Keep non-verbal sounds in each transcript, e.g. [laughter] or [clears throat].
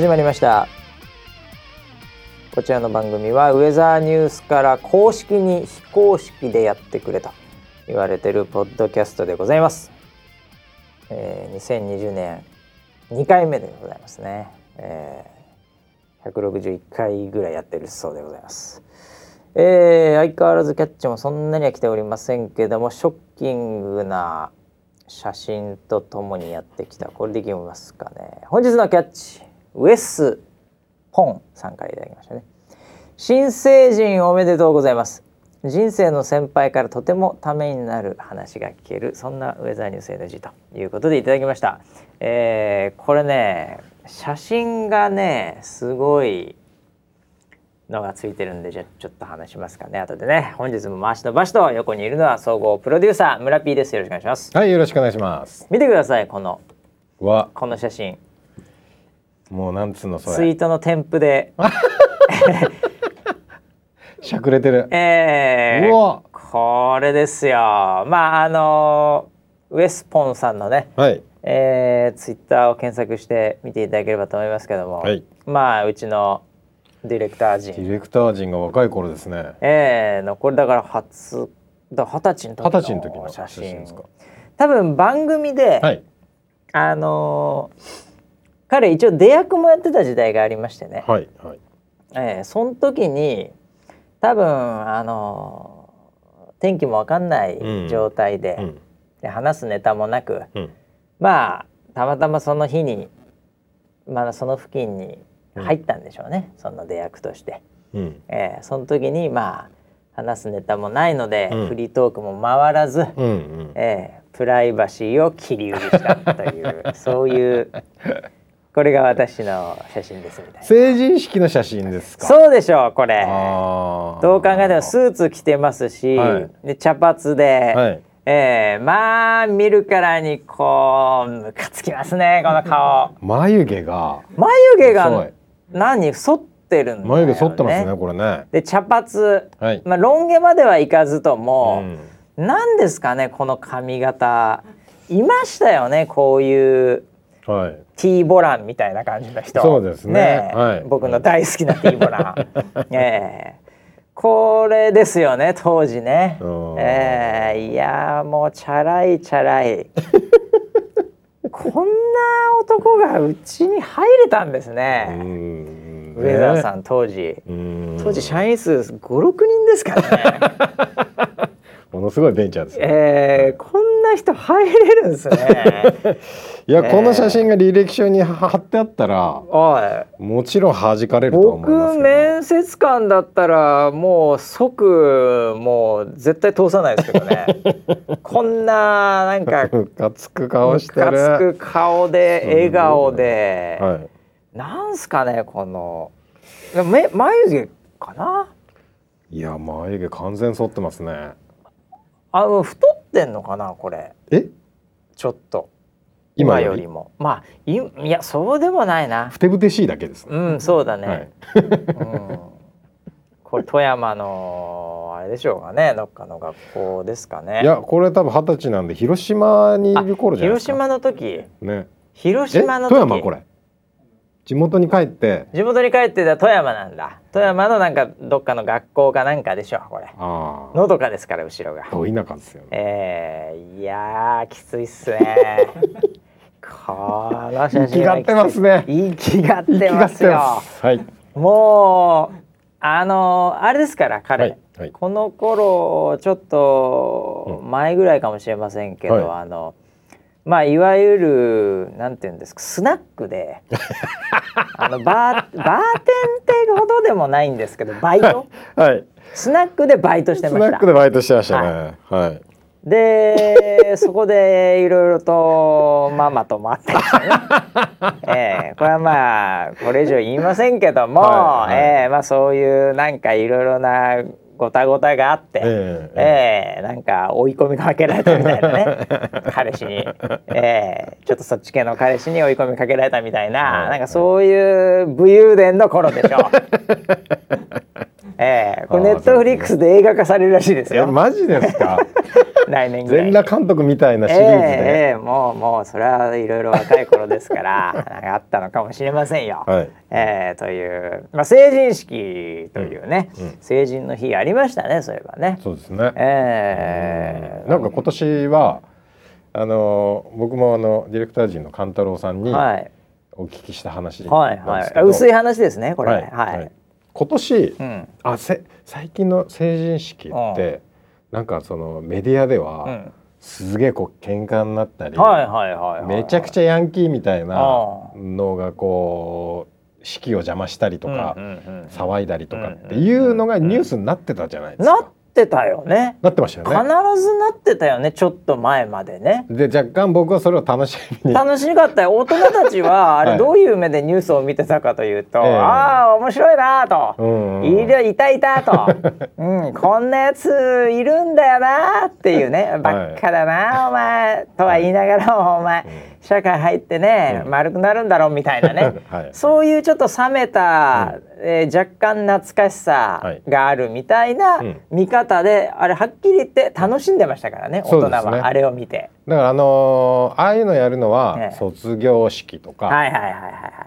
始まりました。こちらの番組はウェザーニュースから公式に非公式でやってくれと言われてるポッドキャストでございます、えー、2020年2回目でございますね、えー、161回ぐらいやってるそうでございます。えー、相変わらずキャッチもそんなには来ておりませんけどもショッキングな写真とともにやってきた。これでいきますかね。本日のキャッチ。ウエス・ポンさんからいただきましたね。新成人おめでとうございます。人生の先輩からとてもためになる話が聞けるそんなウェザーニュース NG ということでいただきました、えー、これね写真がねすごいのがついてるんでじゃちょっと話しますかね。後でね本日も回しの場所と横にいるのは総合プロデューサー村 P です。よろしくお願いします。はいよろしくお願いします。見てくださいこのわ。この写真もうなんつうのそれ。ツイートの添付で。[laughs] しゃくれてる。えー、うわ。これですよ。まああのウエスポンさんのね、はい。えー、ツイッターを検索して見ていただければと思いますけども、はい、まあうちのディレクター陣。ディレクター陣が若い頃ですね。ええー、のこれだから初だ二十歳の時の写真ですか。多分番組で、はい、あのー、彼一応出役もやってた時代がありましてね、はいはい。えー、その時に多分あのー、天気も分かんない状態でうん、で話すネタもなく、うん、まあたまたまその日にまだその付近に入ったんでしょうね、その出役として、うん、えー、その時にまあ話すネタもないので、うん、フリートークも回らず、うんうん、えー、プライバシーを切り売りしたという [laughs] そういうこれが私の写真ですみたいな。成人式の写真ですか？そうでしょうこれ。どう考えてもスーツ着てますし、はい、で茶髪で、はい、えー、まあ見るからにこうムカつきますねこの顔。眉毛が。眉毛が何？反ってるんだよ、ね、眉毛反ってますねこれね。で茶髪、はい、まあロン毛まではいかずとも、うん、何ですかねこの髪型。いましたよねこういう、はい、T ボランみたいな感じの人。そうですね、ね、はい、僕の大好きな T ボラン。ええ。ーこれですよね当時ね。えー、いやもうチャラいチャラい。[laughs] こんな男がうちに入れたんですね。上田さん当時。当時社員数56人ですからね。[laughs] ものすごいベンチャーです、ね、えー、こんな人入れるんですね [laughs] いや、えー、この写真が履歴書に貼ってあったらもちろん弾かれると思います僕面接官だったらもう即もう絶対通さないですけどね。[laughs] こんななんかムカつく顔してる。つく顔で笑顔で、はい、なんすかねこの。目眉毛かな？いや眉毛完全剃ってますね。あの太ってんのかなこれ。え？ちょっと今より？も。まあいいやそうでもないな。ふてぶてしいだけです、うんそうだね、はい、うん、これ富山のあれでしょうかね。どっかの学校ですかね。いやこれ多分二十歳なんで広島にいる頃じゃないですか。広島の時？ね。広島の時？富山これ？地元に帰って。地元に帰ってた富山なんだ。富山のなんかどっかの学校かなんかでしょこれ。のどかですから後ろが。ど田舎ですよね。えー、いやきついっすねこの写真がってますね。息がってますよ。はい。もうあのあれですから彼、はいはい、この頃ちょっと前ぐらいかもしれませんけど、はい、あのまあいわゆるなんていうんですかスナックで [laughs] あのバーバーテンってほどでもないんですけどバイト、はい、スナックでバイトしてました。スナックでバイトしてましたね。はい、でそこでいろいろとママともあってましたね、[laughs] えー、これはまあこれ以上言いませんけども、はいはい、えー、まあ、そういうなんかいろいろなごたごたがあって、えー、えー、なんか追い込みかけられたみたいなね [laughs] 彼氏に、えー、ちょっとそっち系の彼氏に追い込みかけられたみたいな、なんかそういう武勇伝の頃でしょう。[laughs] えー、これネットフリックスで映画化されるらしいですよ。マジですか？[laughs] 来年ぐらい。全裸監督みたいなシリーズで。えー、えー、もうもうそれはいろいろ若い頃ですからなんかあったのかもしれませんよ。はい、えー、というまあ成人式というね、うんうん、成人の日ありましたねそういえばね。そうですね。えー、なんか今年はあの僕もあのディレクター陣の勘太郎さんにお聞きした話なんですけど、はいはい、薄い話ですねこれ。はい、はい。今年、うん、あせ最近の成人式って、なんかそのメディアでは、うん、すげえこう喧嘩になったり、めちゃくちゃヤンキーみたいなのがこう式を邪魔したりとか、騒いだりとかっていうのがニュースになってたじゃないですか。ってたよね。なってましたよね。必ずなってたよねちょっと前までね。で若干僕はそれを楽しみに。楽しかったよ。大人たちはあれどういう目でニュースを見てたかというと、はい、ああ面白いなと、うんいるいたいたと、[laughs] うん、こんなやついるんだよなっていうね。ばっかだな、はい、お前。とは言いながらもお前、社会入ってね、うん、丸くなるんだろうみたいなね、[laughs] はい、そういうちょっと冷めた、うん。えー、若干懐かしさがあるみたいな見方で、うん、あれはっきり言って楽しんでましたからね、大人はあれを見て。だからあのー、ああいうのやるのは卒業式とか、はいはいはいはい、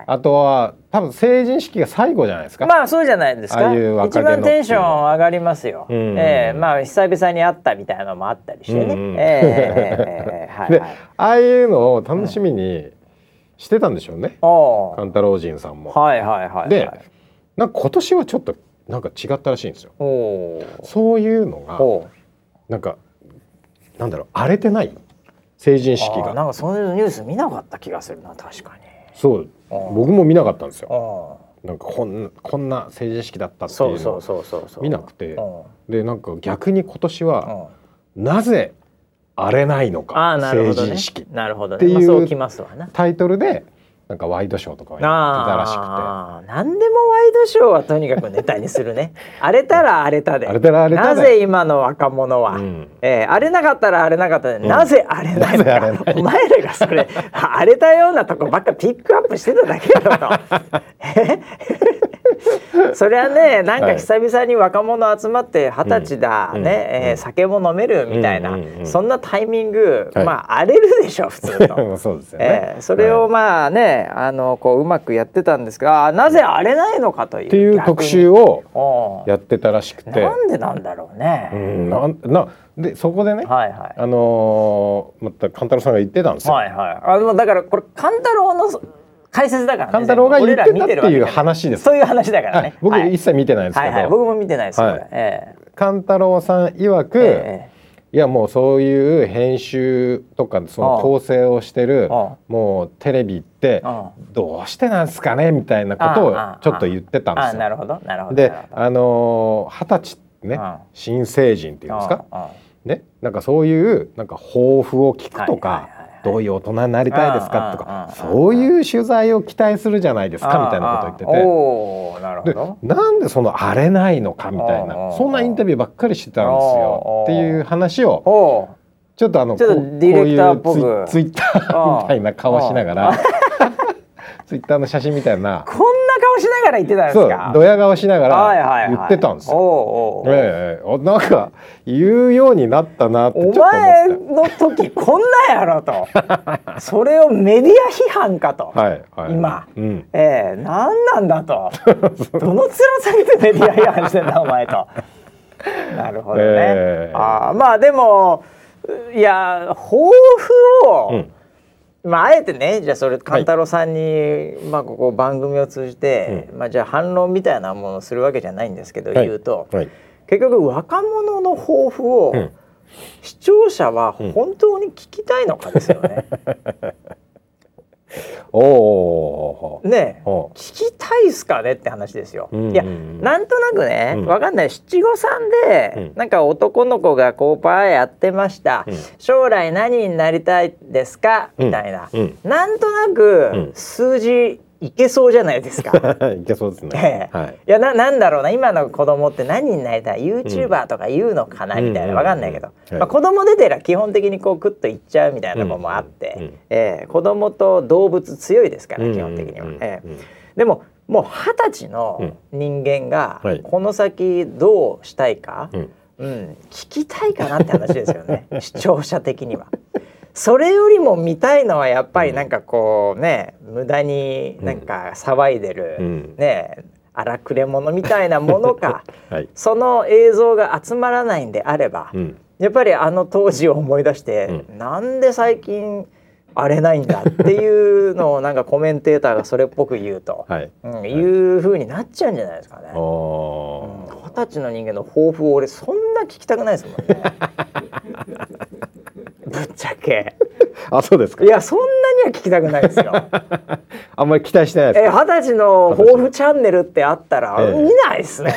あとは多分成人式が最後じゃないですか。まあそうじゃないですか。一番テンション上がりますよ。うん、えー、まあ久々に会ったみたいなのもあったりしてね。うんうん、えー、はい、はい、ああいうのを楽しみにしてたんでしょうね。うん、勘太郎人さんも。はいはいはい、はい、でなんか今年はちょっとなんか違ったらしいんですよ。そういうのがなんかなんだろう荒れてない成人式が。なんかそういうニュース見なかった気がするな確かに。そう僕も見なかったんですよ。なんかこんこんな成人式だったっていうのを見なくて。でなんか逆に今年はなぜ荒れないのか成人式っていうタイトルでなんかワイドショーとかはやってたらしくて。何でもワイドショーはとにかくネタにするね。[laughs] 荒れたら荒れたで。なぜ今の若者は、うん、えー、荒れなかったら荒れなかったで、うん、なぜ荒れないのか。お前らがそれ [laughs] 荒れたようなとこばっかピックアップしてただけだろと。[laughs] [laughs] それはねなんか久々に若者集まって二十歳だ、はい、ね、えー、酒も飲めるみたいな、うんうんうん、そんなタイミング、はい、まあ荒れるでしょ普通と。[laughs] そうですよね、えー、それをまあね、あのこううまくやってたんですがなぜ荒れないのかというっていう特集をやってたらしくて。なんでなんだろうね、うん、ななでそこでね、はいはい、あのー、また勘太郎さんが言ってたんですよ。はいはい、あのだからこれ勘太郎の解説だから、ね、勘太郎が言ってたっていう話です。そういう話だからね。僕一切見てないですけど、はいはい、僕も見てないです。はい。えー、勘太郎さん曰く、えー、いやもうそういう編集とかその構成をしてるもうテレビってどうしてなんですかねみたいなことをちょっと言ってたんですよ。なるほど。なるほど。であの二十歳ね新成人っていうんですか？ね？なんかそういうなんか抱負を聞くとか。どういう大人になりたいですか？とかそういう取材を期待するじゃないですか？みたいなこと言ってて。でなんでその荒れないのかみたいなそんなインタビューばっかりしてたんですよ。っていう話をちょっとあのこういうツイッターみたいな顔しながらツイッターの写真みたいな。こんな顔しながら言ってたんですか？ドヤ顔しながら言ってたんですよ、はいはいはい、ええなんか言うようになったなってお前の時こんなやろと。[laughs] それをメディア批判かと、はいはい、今、うん、ええ何なんだと。[laughs] どの面下げてメディア批判してんだお前と。[laughs] なるほどね、えー、あまあでもいや抱負を、うんまあ、あえてねじゃあそれ勘太郎さんに、はい、まあ、ここ番組を通じて、うん、まあ、じゃあ反論みたいなものをするわけじゃないんですけど、はい、言うと、はい、結局若者の抱負を、視聴者は本当に聞きたいのかですよね。[laughs] おね聞きたいっすかねって話ですよ。いやなんとなくね、うん、わかんない。七五三で、うん、なんか男の子がこうパーやってました、うん、将来何になりたいですか？みたいな、うん、なんとなく数字いけそうじゃないですか。[laughs] いけそうですね。ええ、はい、いやななんだろうな。今の子供って何になりたい？YouTuber とか言うのかな、みたいな。わかんないけど、まあ、子供出てら基本的にこうクッといっちゃうみたいなのもあって、うん。うん、ええ、子供と動物強いですから基本的には。ええ、でももう二十歳の人間がこの先どうしたいか、うん、うん、聞きたいかなって話ですよね。[laughs] 視聴者的には。それよりも見たいのはやっぱりなんかこうね無駄になんか騒いでる、うん、ね荒くれ者みたいなものか、[laughs] はい、その映像が集まらないんであれば、うん、やっぱりあの当時を思い出して、うん、なんで最近荒れないんだっていうのをなんかコメンテーターがそれっぽく言うと、はい。うん、いうふうになっちゃうんじゃないですかね。二、十、歳の人間の抱負を俺そんな聞きたくないですもんね。[laughs] ぶっちゃけ。[laughs] あ、そうですか。いや、そんなには聞きたくないですよ。[laughs] あんまり期待してないですえ、二十歳の抱負チャンネルってあったら、見ないですね。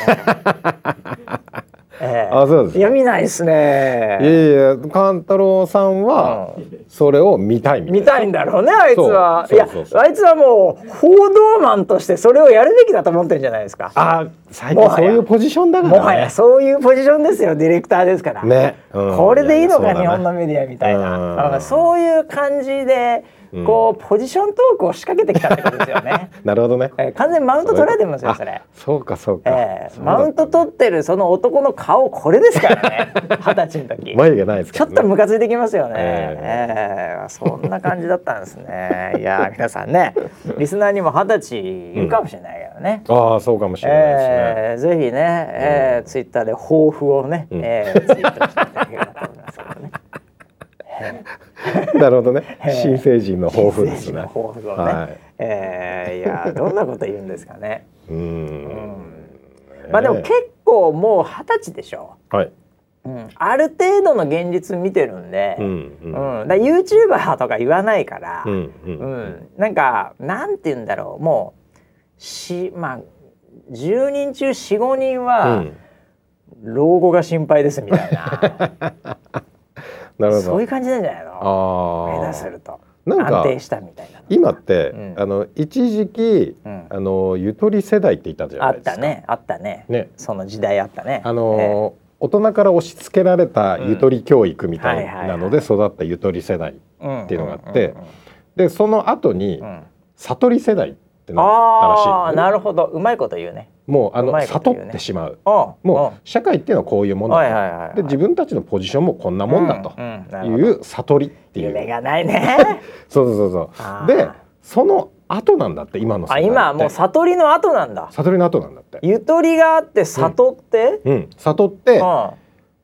えー、あそうですいや見ないですね。いやいや勘太郎さんはそれを見たい見たいんだろうねあいつは。いやあいつはもう報道マンとしてそれをやるべきだと思ってるんじゃないですか。あ最近そういうポジションだから、ね、もはやそういうポジションですよディレクターですから。ね、うん、これでいいのか日本のメディアみたいな。そういう感じでこうポジショントークを仕掛けてきたってことですよね。[laughs] なるほどね、えー、完全にマウント取られてますよそれ。そうかそうか、えー、マウント取ってるその男の顔これですからね。[laughs] 二十歳の時。眉毛ないですか、ね、ちょっとムカついてきますよね。えー、えー、そんな感じだったんですね。いや皆さんねリスナーにも二十歳いるかもしれないけどね。うん、ああそうかもしれないですね。えー、ぜひね、えー、ツイッターで抱負をね、うん、えー、ツイートしていただければと。[laughs] なるほどね。新成人の抱負ですね。抱負をね。はい、えー、いやどんなこと言うんですかね。[laughs] うん。まあでも結構もう二十歳でしょ。はい。うん、ある程度の現実見てるんで、うんうん、うん、だ YouTuber とか言わないから、うん、うんうん、なんかなんて言うんだろうもうしまあ10人中45人は、老後が心配ですみたいな [laughs] なるほど。そういう感じなんじゃないの？目指すると。なんか安定したみたいな。今って、うん、あの一時期、うん、あのゆとり世代って言ったじゃないですか。あったね。あったね。ね。その時代あったね。あの、えー大人から押し付けられたゆとり教育みたいなので育ったゆとり世代っていうのがあってでその後に悟り世代ってなったらしい、ね、あなるほど。うまいこと言うね。もうあの、ね、悟ってしまう。もう社会っていうのはこういうものだ、はいはいで自分たちのポジションもこんなもんだと。いう悟りっていう、夢がないね。[laughs] そうそうそうそう。でその後なんだって今のあ今もう悟りの後なんだ。悟りの後なんだって。ゆとりがあって悟って、うん、うん、悟って、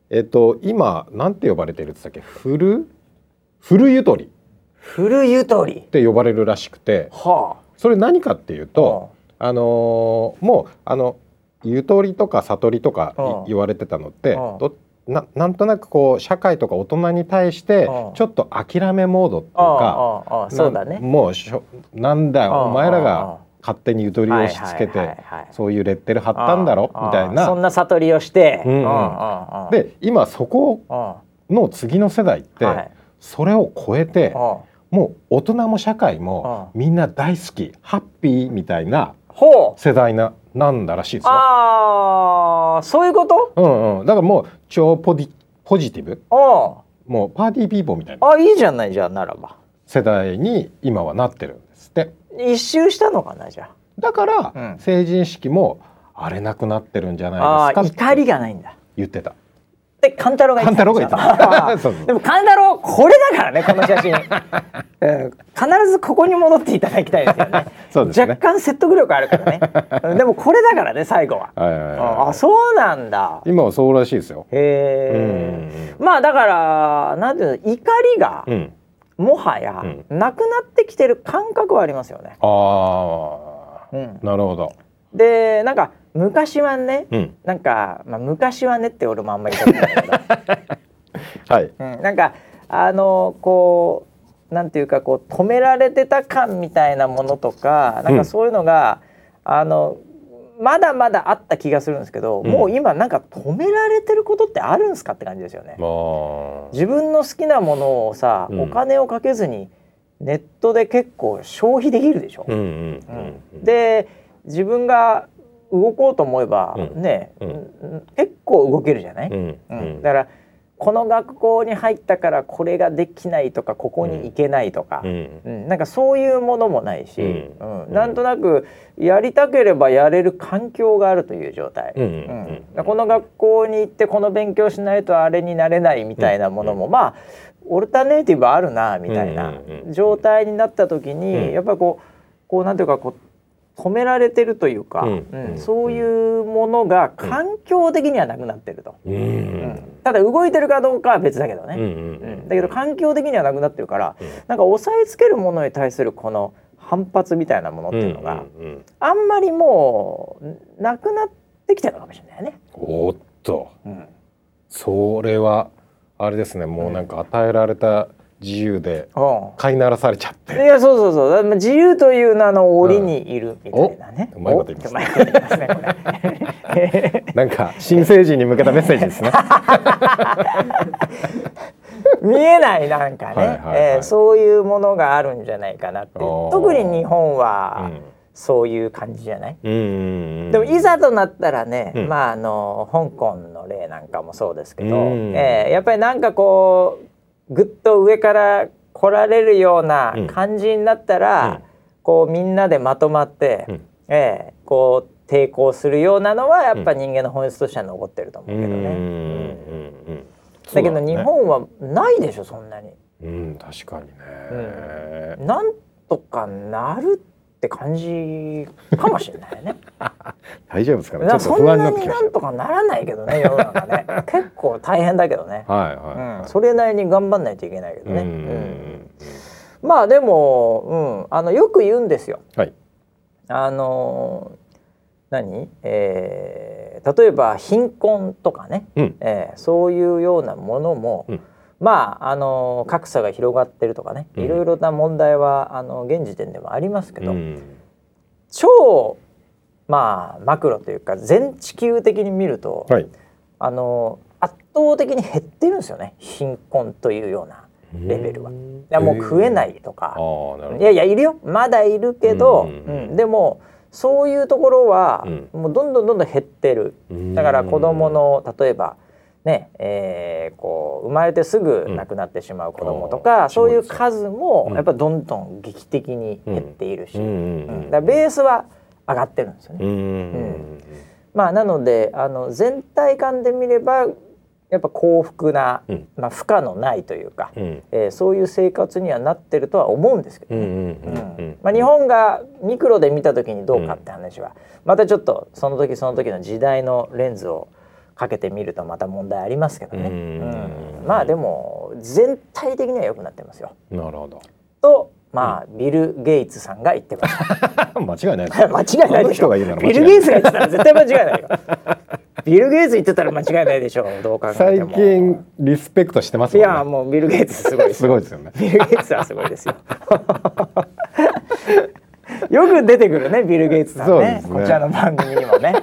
えっと今なんて呼ばれてるって言ったっけ？フルフルゆとり。フルゆとり。って呼ばれるらしくて、はあ、それ何かっていうと、はあ。あのー、もうあのゆとりとか悟りとか言われてたのってどななんとなくこう社会とか大人に対してちょっと諦めモードっていうかそうだね。もうしょなんだよお前らが勝手にゆとりを押し付けてそういうレッテル貼ったんだろみたいな。そんな悟りをして、うん。うん、で今そこの次の世代ってそれを超えてもう大人も社会もみんな大好きハッピーみたいな世代ななんだらしいですよ。ああそういうこと？うんうん。だからもう超ポジポジティブ。あもうパーティーピーポーみたいな。あいいじゃないじゃあならば。世代に今はなってるんですって。一周したのかなじゃあ。だから、うん、成人式も荒れなくなってるんじゃないですか怒りがないんだ。言ってたった勘太郎が言った [laughs] でも勘太郎これだからねこの写真、[laughs] うん、必ずここに戻っていただきたいですよね。[laughs] ね。若干説得力あるからね。でもこれだからね最後は,、はいはいはい、あそうなんだ。今はそうらしいですよ。へえまあだからなんていうの怒りが、うん、もはやなくなってきてる感覚はありますよね、ああ、うん、なるほど。でなんか昔はね、うん、なんか、まあ、昔はねって俺もあんまり言いたくないけど、はい、うん、なんかあのこうなんていうかこう止められてた感みたいなものとかなんかそういうのが、うん、あのまだまだあった気がするんですけど、うん、もう今なんか止められてることってあるんですかって感じですよね。自分の好きなものをさ、お金をかけずにネットで結構消費できるでしょ。うんうん。うん、で自分が動こうと思えば、ね、結構動けるじゃない、うん。だからこの学校に入ったからこれができないとかここに行けないとか、うん。なんかそういうものもないし、うん。なんとなくやりたければやれる環境があるという状態、うんこの学校に行ってこの勉強しないとあれになれないみたいなものも、まあオルタネイティブあるなみたいな状態になった時に、やっぱりこうこうなんていうかこう止められてるというか、うん。そういうものが環境的にはなくなってると、ただ動いてるかどうかは別だけどね、うんだけど環境的にはなくなってるから、うん、なんか押さえつけるものに対するこの反発みたいなものっていうのが、あんまりもうなくなってきてるのかもしれないね。おっと、それはあれですね。もうなんか与えられた、自由で飼いならされちゃって、いやそうそうそう。自由という名の檻にいるみたいなね、うまいこと言いますね [laughs] なんか新成人に向けたメッセージですね。[laughs] 見えないなんかね、はいはいはい、えー、そういうものがあるんじゃないかなって。特に日本は、そういう感じじゃない、でもいざとなったらね、うん、まああの香港の例なんかもそうですけど、えー、やっぱりなんかこうぐっと上から来られるような感じになったら、うん、こうみんなでまとまって、うん、えー、こう抵抗するようなのはやっぱ人間の本質としては残ってると思うけどね。だけど日本はないでしょそんなに。うん、確かにね、うん、なんとかなるって感じかもしれないね。[laughs] 大丈夫ですかね？ちょっと不安になってきました。なんとかならないけどね、[laughs] 世の中ね。結構大変だけどね。はいはい、はいうん、それなりに頑張んないといけないけどね。うん、まあでも、うん、あのよく言うんですよ。はい。あの何、えー、例えば貧困とかね、うん、えー、そういうようなものも。うんまああの格差が広がってるとかね、いろいろな問題はあの現時点でもありますけど、うん、超まあマクロというか全地球的に見ると、はい、あの圧倒的に減ってるんですよね貧困というようなレベルは。いやもう食えないとか、いやいやいるよ。まだいるけど、うん、でもそういうところは、もうどんどんどんどん減ってる。だから子供の例えばねえー、こう生まれてすぐ亡くなってしまう子どもとか、うん、そういう数もやっぱどんどん劇的に減っているし、うん、だベースは上がってるんですよね。うん。まあ、なのであの全体感で見ればやっぱ幸福な、まあ、負荷のないというか、うん、えー、そういう生活にはなってるとは思うんですけどね。日本がミクロで見た時にどうかって話は、またちょっとその時その時の時代のレンズをかけてみるとまた問題ありますけどね。うんまあでも全体的には良くなってますよ。なるほど。とまあ、ビル・ゲイツさんが言ってました。[laughs] 間違いない。[laughs] 間違いないでしょ。ビル・ゲイツが言ってたら絶対間違いないよ。ビル・ゲイツ言ってたら間違いないでしょう。どう考えても。最近リスペクトしてます、ね、いやもうビル・ゲイツすごいすごいですよね。ビル・ゲイツはすごいですよ。よく出てくるねビル・ゲイツさんね、ね、こちらの番組にもね。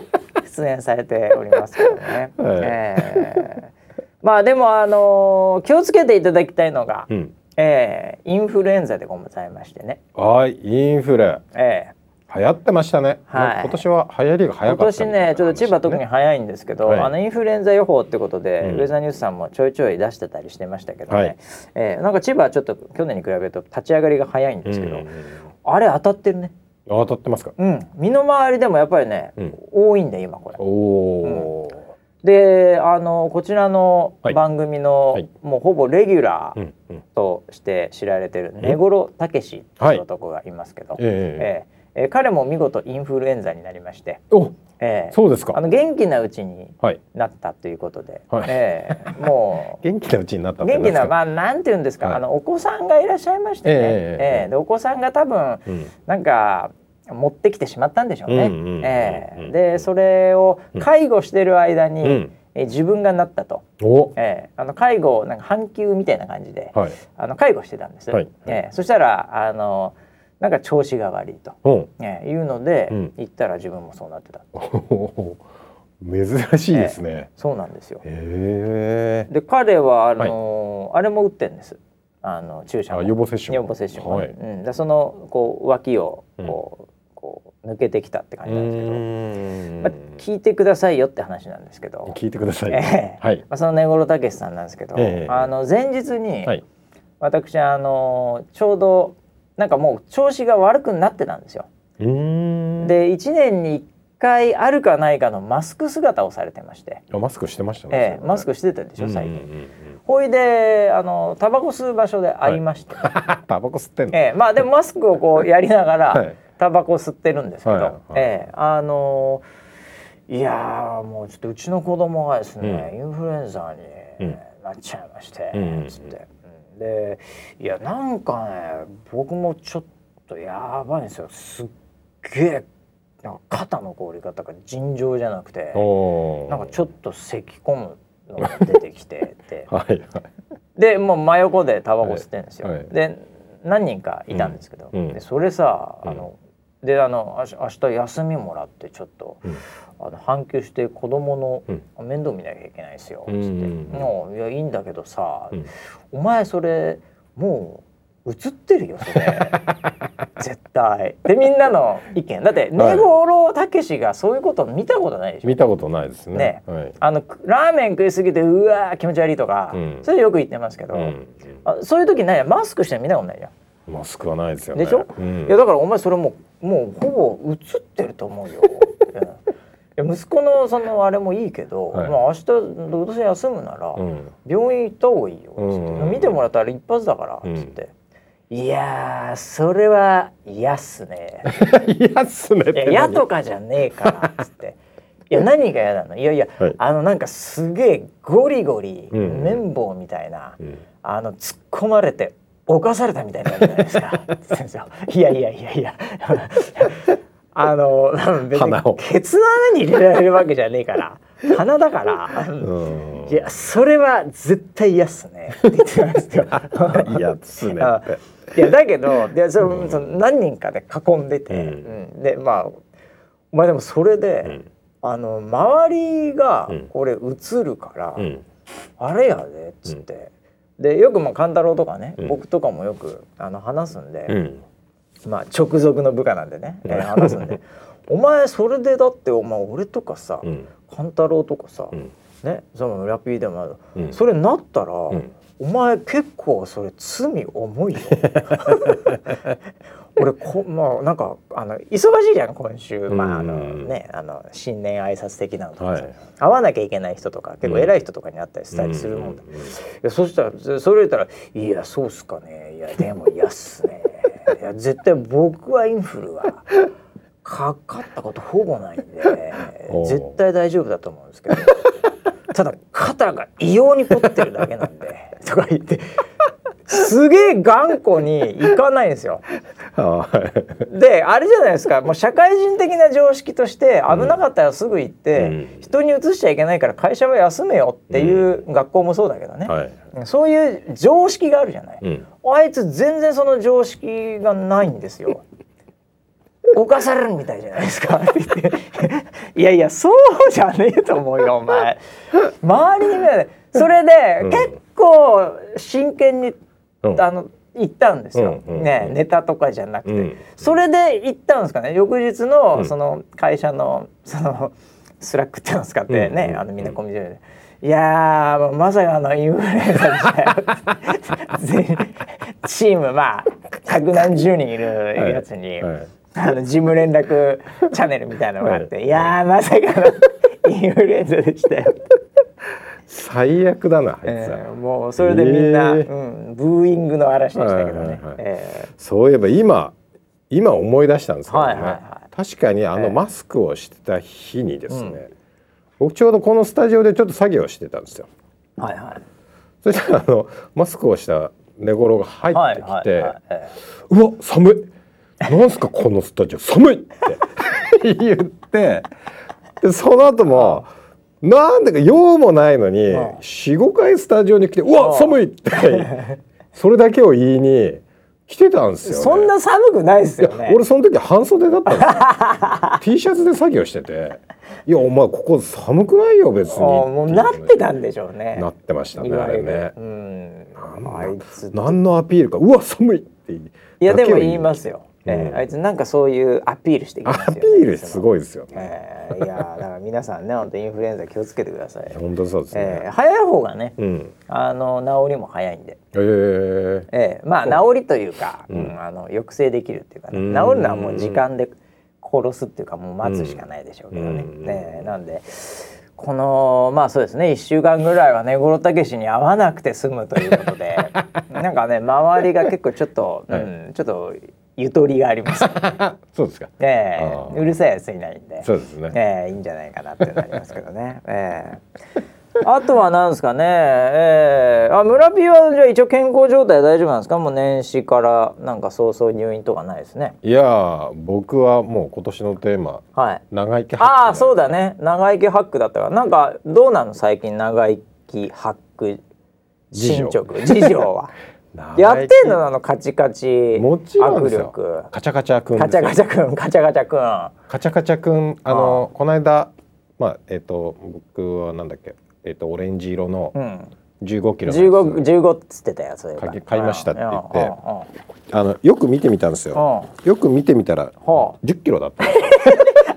出演されておりますけどね。[laughs] はい、えー、まあでもあのー、気をつけていただきたいのが、うん、えー、インフルエンザでございましてね。はいインフル。えー流行ってましたね、はい、今年は流行りが早かった、ね、今年ねちょっと千葉特に早いんですけど、はい、あのインフルエンザ予報ってことで、うん、ウェザーニュースさんもちょいちょい出してたりしてましたけどね、はい、えー、なんか千葉はちょっと去年に比べると立ち上がりが早いんですけど、うん、あれ当たってるね当たってますか？うん、身の回りでもやっぱりね、うん、多いんで今これ。おお、うん、で、あのこちらの番組の、はい、もうほぼレギュラーとして知られてる根室武史という男がいますけど、はい、えー、えー、彼も見事インフルエンザになりまして。おえー、そうですか。あの元気なうちになったということで、はい、えー、もう。[laughs] 元気なうちになった元気なまあなんて言うんですか、はい、あのお子さんがいらっしゃいましてね、えー、えー、でお子さんが多分、うん、なんか持ってきてしまったんでしょうね。えでそれを介護してる間に、うん、え自分がなったと、えー、あの介護なんか半休みたいな感じで、はい、あの介護してたんです、はい、えー、そしたらあのなんか調子が悪いと、えー、いうので、うん、行ったら自分もそうなってた。珍しいですね、えー、そうなんですよ。で彼はあのーはい、あれも打ってんです。あの注射予防接種予防接種も、はい、うん、だそのこう脇をこう抜けてきたって感じなんですけど、まあ、聞いてくださいよって話なんですけど。聞いてください、えー、はい。まあ、その根室武さんなんですけど、えー、あの前日に、はい、私あのちょうどなんかもう調子が悪くなってたんですよ。で1年に1回あるかないかのマスク姿をされてまして。マスクしてましたね、えー、マスクしてたでしょ最近。ほいであのタバコ吸う場所で会いまして、はい、タバコ吸ってんの、えー、まあでもマスクをこうやりながら、はいタバコ吸ってるんですけど、はいはい、ええ。あのいやもうちょっとうちの子供がですね、うん、インフルエンザに、なっちゃいまして、うん、つって、うん、でいやなんかね僕もちょっとやばいんですよ。すっげえなんか肩の凍り方が尋常じゃなくてなんかちょっと咳き込むのが出てきて [laughs] て。はい、でもう真横でタバコ吸ってるんですよ。はい。はい、で何人かいたんですけど、でそれさあの、であの明日休みもらってちょっと、うん、あの半休して子供の面倒見なきゃいけないですよ」つって「もういやいいんだけどさ、お前それもう映ってるよそれ [laughs] 絶対」でみんなの意見。だって根室武史がそういうこと見たことないでしょ。見たことないですね、ね。はい、あのラーメン食いすぎてうわ気持ち悪いとか、うん、それよく言ってますけど、うん、あそういう時ないやマスクして見たことないじゃんマスクはないですよね。でしょ、うん、いやだからお前それももうほぼ映ってると思うよ。[laughs] いや息子のそのあれもいいけど、はい、まあ明日どうせ休むなら、病院行った方がいいよ。っつって、うん、見てもらったら一発だからっつって。いやそれは嫌っすね。[laughs] 嫌っすねって嫌とかじゃねえからっつって。いや何が嫌なの？いやいや、はい、あのなんかすげえゴリゴリ、綿棒みたいな、うん、あの突っ込まれて犯されたみたいになるじゃないですか。先 [laughs] 生いやいやいやいや。あの別にケツの穴に入れられるわけじゃねえから。鼻だから。いやそれは絶対嫌っすね。って言ってたんですよ。[laughs] 嫌っすねいやだけどでその、その何人かで囲んでて、うん、でまあお前でもそれで、うん、あの周りがこれ映るから、うん、あれやでっつって。でよくまあ勘太郎とかね、うん、僕とかもよくあの話すんで、うん、まあ直属の部下なんでね、えー、話すんで。[laughs] お前それでだってお前俺とかさ、勘太郎とかさ、ねそのラピーでもある、それなったら、お前結構それ罪重いよ。[laughs] 俺こまあなんかあの忙しいじゃん今週、まああのねあの新年挨拶的なのとか、はい、会わなきゃいけない人とか結構偉い人とかに会ったりしたりするもんだ、いやそしたらそれ言ったら「いやそうっすかね。いやでも嫌っすね。いや絶対僕はインフルはかかったことほぼないんで [laughs] 絶対大丈夫だと思うんですけどただ肩が異様に凝ってるだけなんで」[laughs] とか言ってすげえ頑固にいかないんですよ。[laughs] であれじゃないですか。もう社会人的な常識として危なかったらすぐ行って、うん、人に移しちゃいけないから会社は休めよっていう学校もそうだけどね、うんはい、そういう常識があるじゃない、うん、あいつ全然その常識がないんですよ。犯されるみたいじゃないですかっていやいやそうじゃねえと思うよお前周りに見られそれで、結構真剣にあの行ったんですよ、うんうん、ねネタとかじゃなくて、うん、それで行ったんですかね翌日のその会社のその Slack っていうのを使ってね、あのみんなコミュニケーションで。いやまさかのインフルエンザでチームまあ百何十人いるやつに、はいはい、あの事務連絡チャンネルみたいなのがあって「はい、いやまさかのインフルエンザでしたよ」最悪だなあいつは、えー、もうそれでみんな、えー、うん、ブーイングの嵐でしたけどね、そういえば今今思い出したんですけどね、はいはいはい、確かにあのマスクをしてた日にですね、えー、僕ちょうどこのスタジオでちょっと作業してたんですよ。はいはい、そしたらあのマスクをした寝頃が入ってきて「はいはいはい。えー、うわ寒いなんすかこのスタジオ寒い!」って。[laughs] 言って。でその後も。なんでか用もないのに45回スタジオに来て「うわ寒い!」って。[laughs] それだけを言いに来てたんですよ、ね、そんな寒くないですよね。俺その時半袖だったんですよ。[laughs] T シャツで作業してて。いやお前ここ寒くないよ別にもうなってたんでしょうね。なってましたねあれね。うん。何のアピールかうわ寒いっていやでも言いますよえー、あいつなんかそういうアピールしてきますよ、ね、アピールすごいですよね。えー、いやだから皆さんね本当インフルエンザ気をつけてください。本当そうですね。えー、早い方がね、うん、あの治りも早いんで。えー、えー、まあ治りというか、ううん、あの抑制できるっていうかね、治るのはもう時間で殺すっていうかもう待つしかないでしょうけどね。ねなんで。このまあそうですね1週間ぐらいはね五郎たけしに会わなくて済むということで [laughs] なんかね周りが結構ちょっと、うん、ちょっとゆとりがあります。[laughs] そうですか。ええー、うるさいやついないんで。そうですね。ええー、いいんじゃないかなってなりますけどね。ええー。あとはなんですかね。ええー、あ村ピはじゃあ一応健康状態大丈夫なんですか？もう年始からなんか早々入院とかないですね。いや僕はもう今年のテーマ。はい。長生きハック。ああそうだね。長生きハックだったから。なんかどうなの？最近長生きハック進捗事情は。[laughs] やってんのあのカチカチもちろんですよ。カチャカチャくんカチャカチャくんカチャカチャくん。カチャカチャくんあのこの間まあえっ、ー、と僕はなんだっけえっ、ー、とオレンジ色の15キロ十五十五っつってたやつ買いましたって言って。あのよく見てみたんですよ。よく見てみたら10キロだった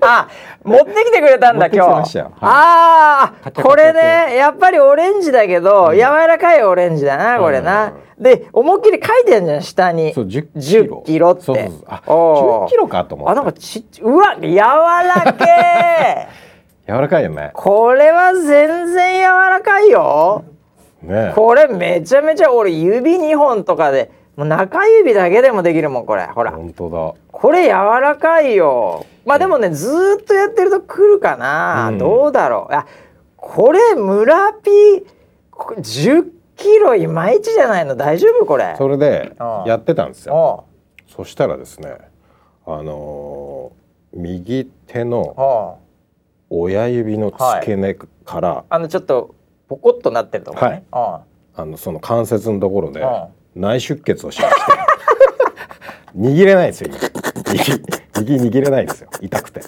[laughs] あ、持ってきてくれたんだ今日。はい、ああ、これね、やっぱりオレンジだけど、うん、柔らかいオレンジだな、これな。うん、で、思いっきり書いてんじゃん、下に。そう、10キロ。キロって。そうそうそうあ、10キロかと思って。あ、なんかちっうわ、柔らけ [laughs] 柔らかいよね。これは全然柔らかいよ。ね。これめちゃめちゃ俺指2本とかで。もう中指だけでもできるもんこれほら本当だこれ柔らかいよ。まあでもねずっとやってるとくるかな、うん、どうだろう。あこれ村ピー10キロいまいちじゃないの？大丈夫？これ。それでやってたんですよ。そしたらですねあのー、右手の親指の付け根から、はい、あのちょっとポコッとなってるところね、はい、あのその関節のところで内出血をしまして。[laughs] 握れないですよ右右握れないですよ。痛くて。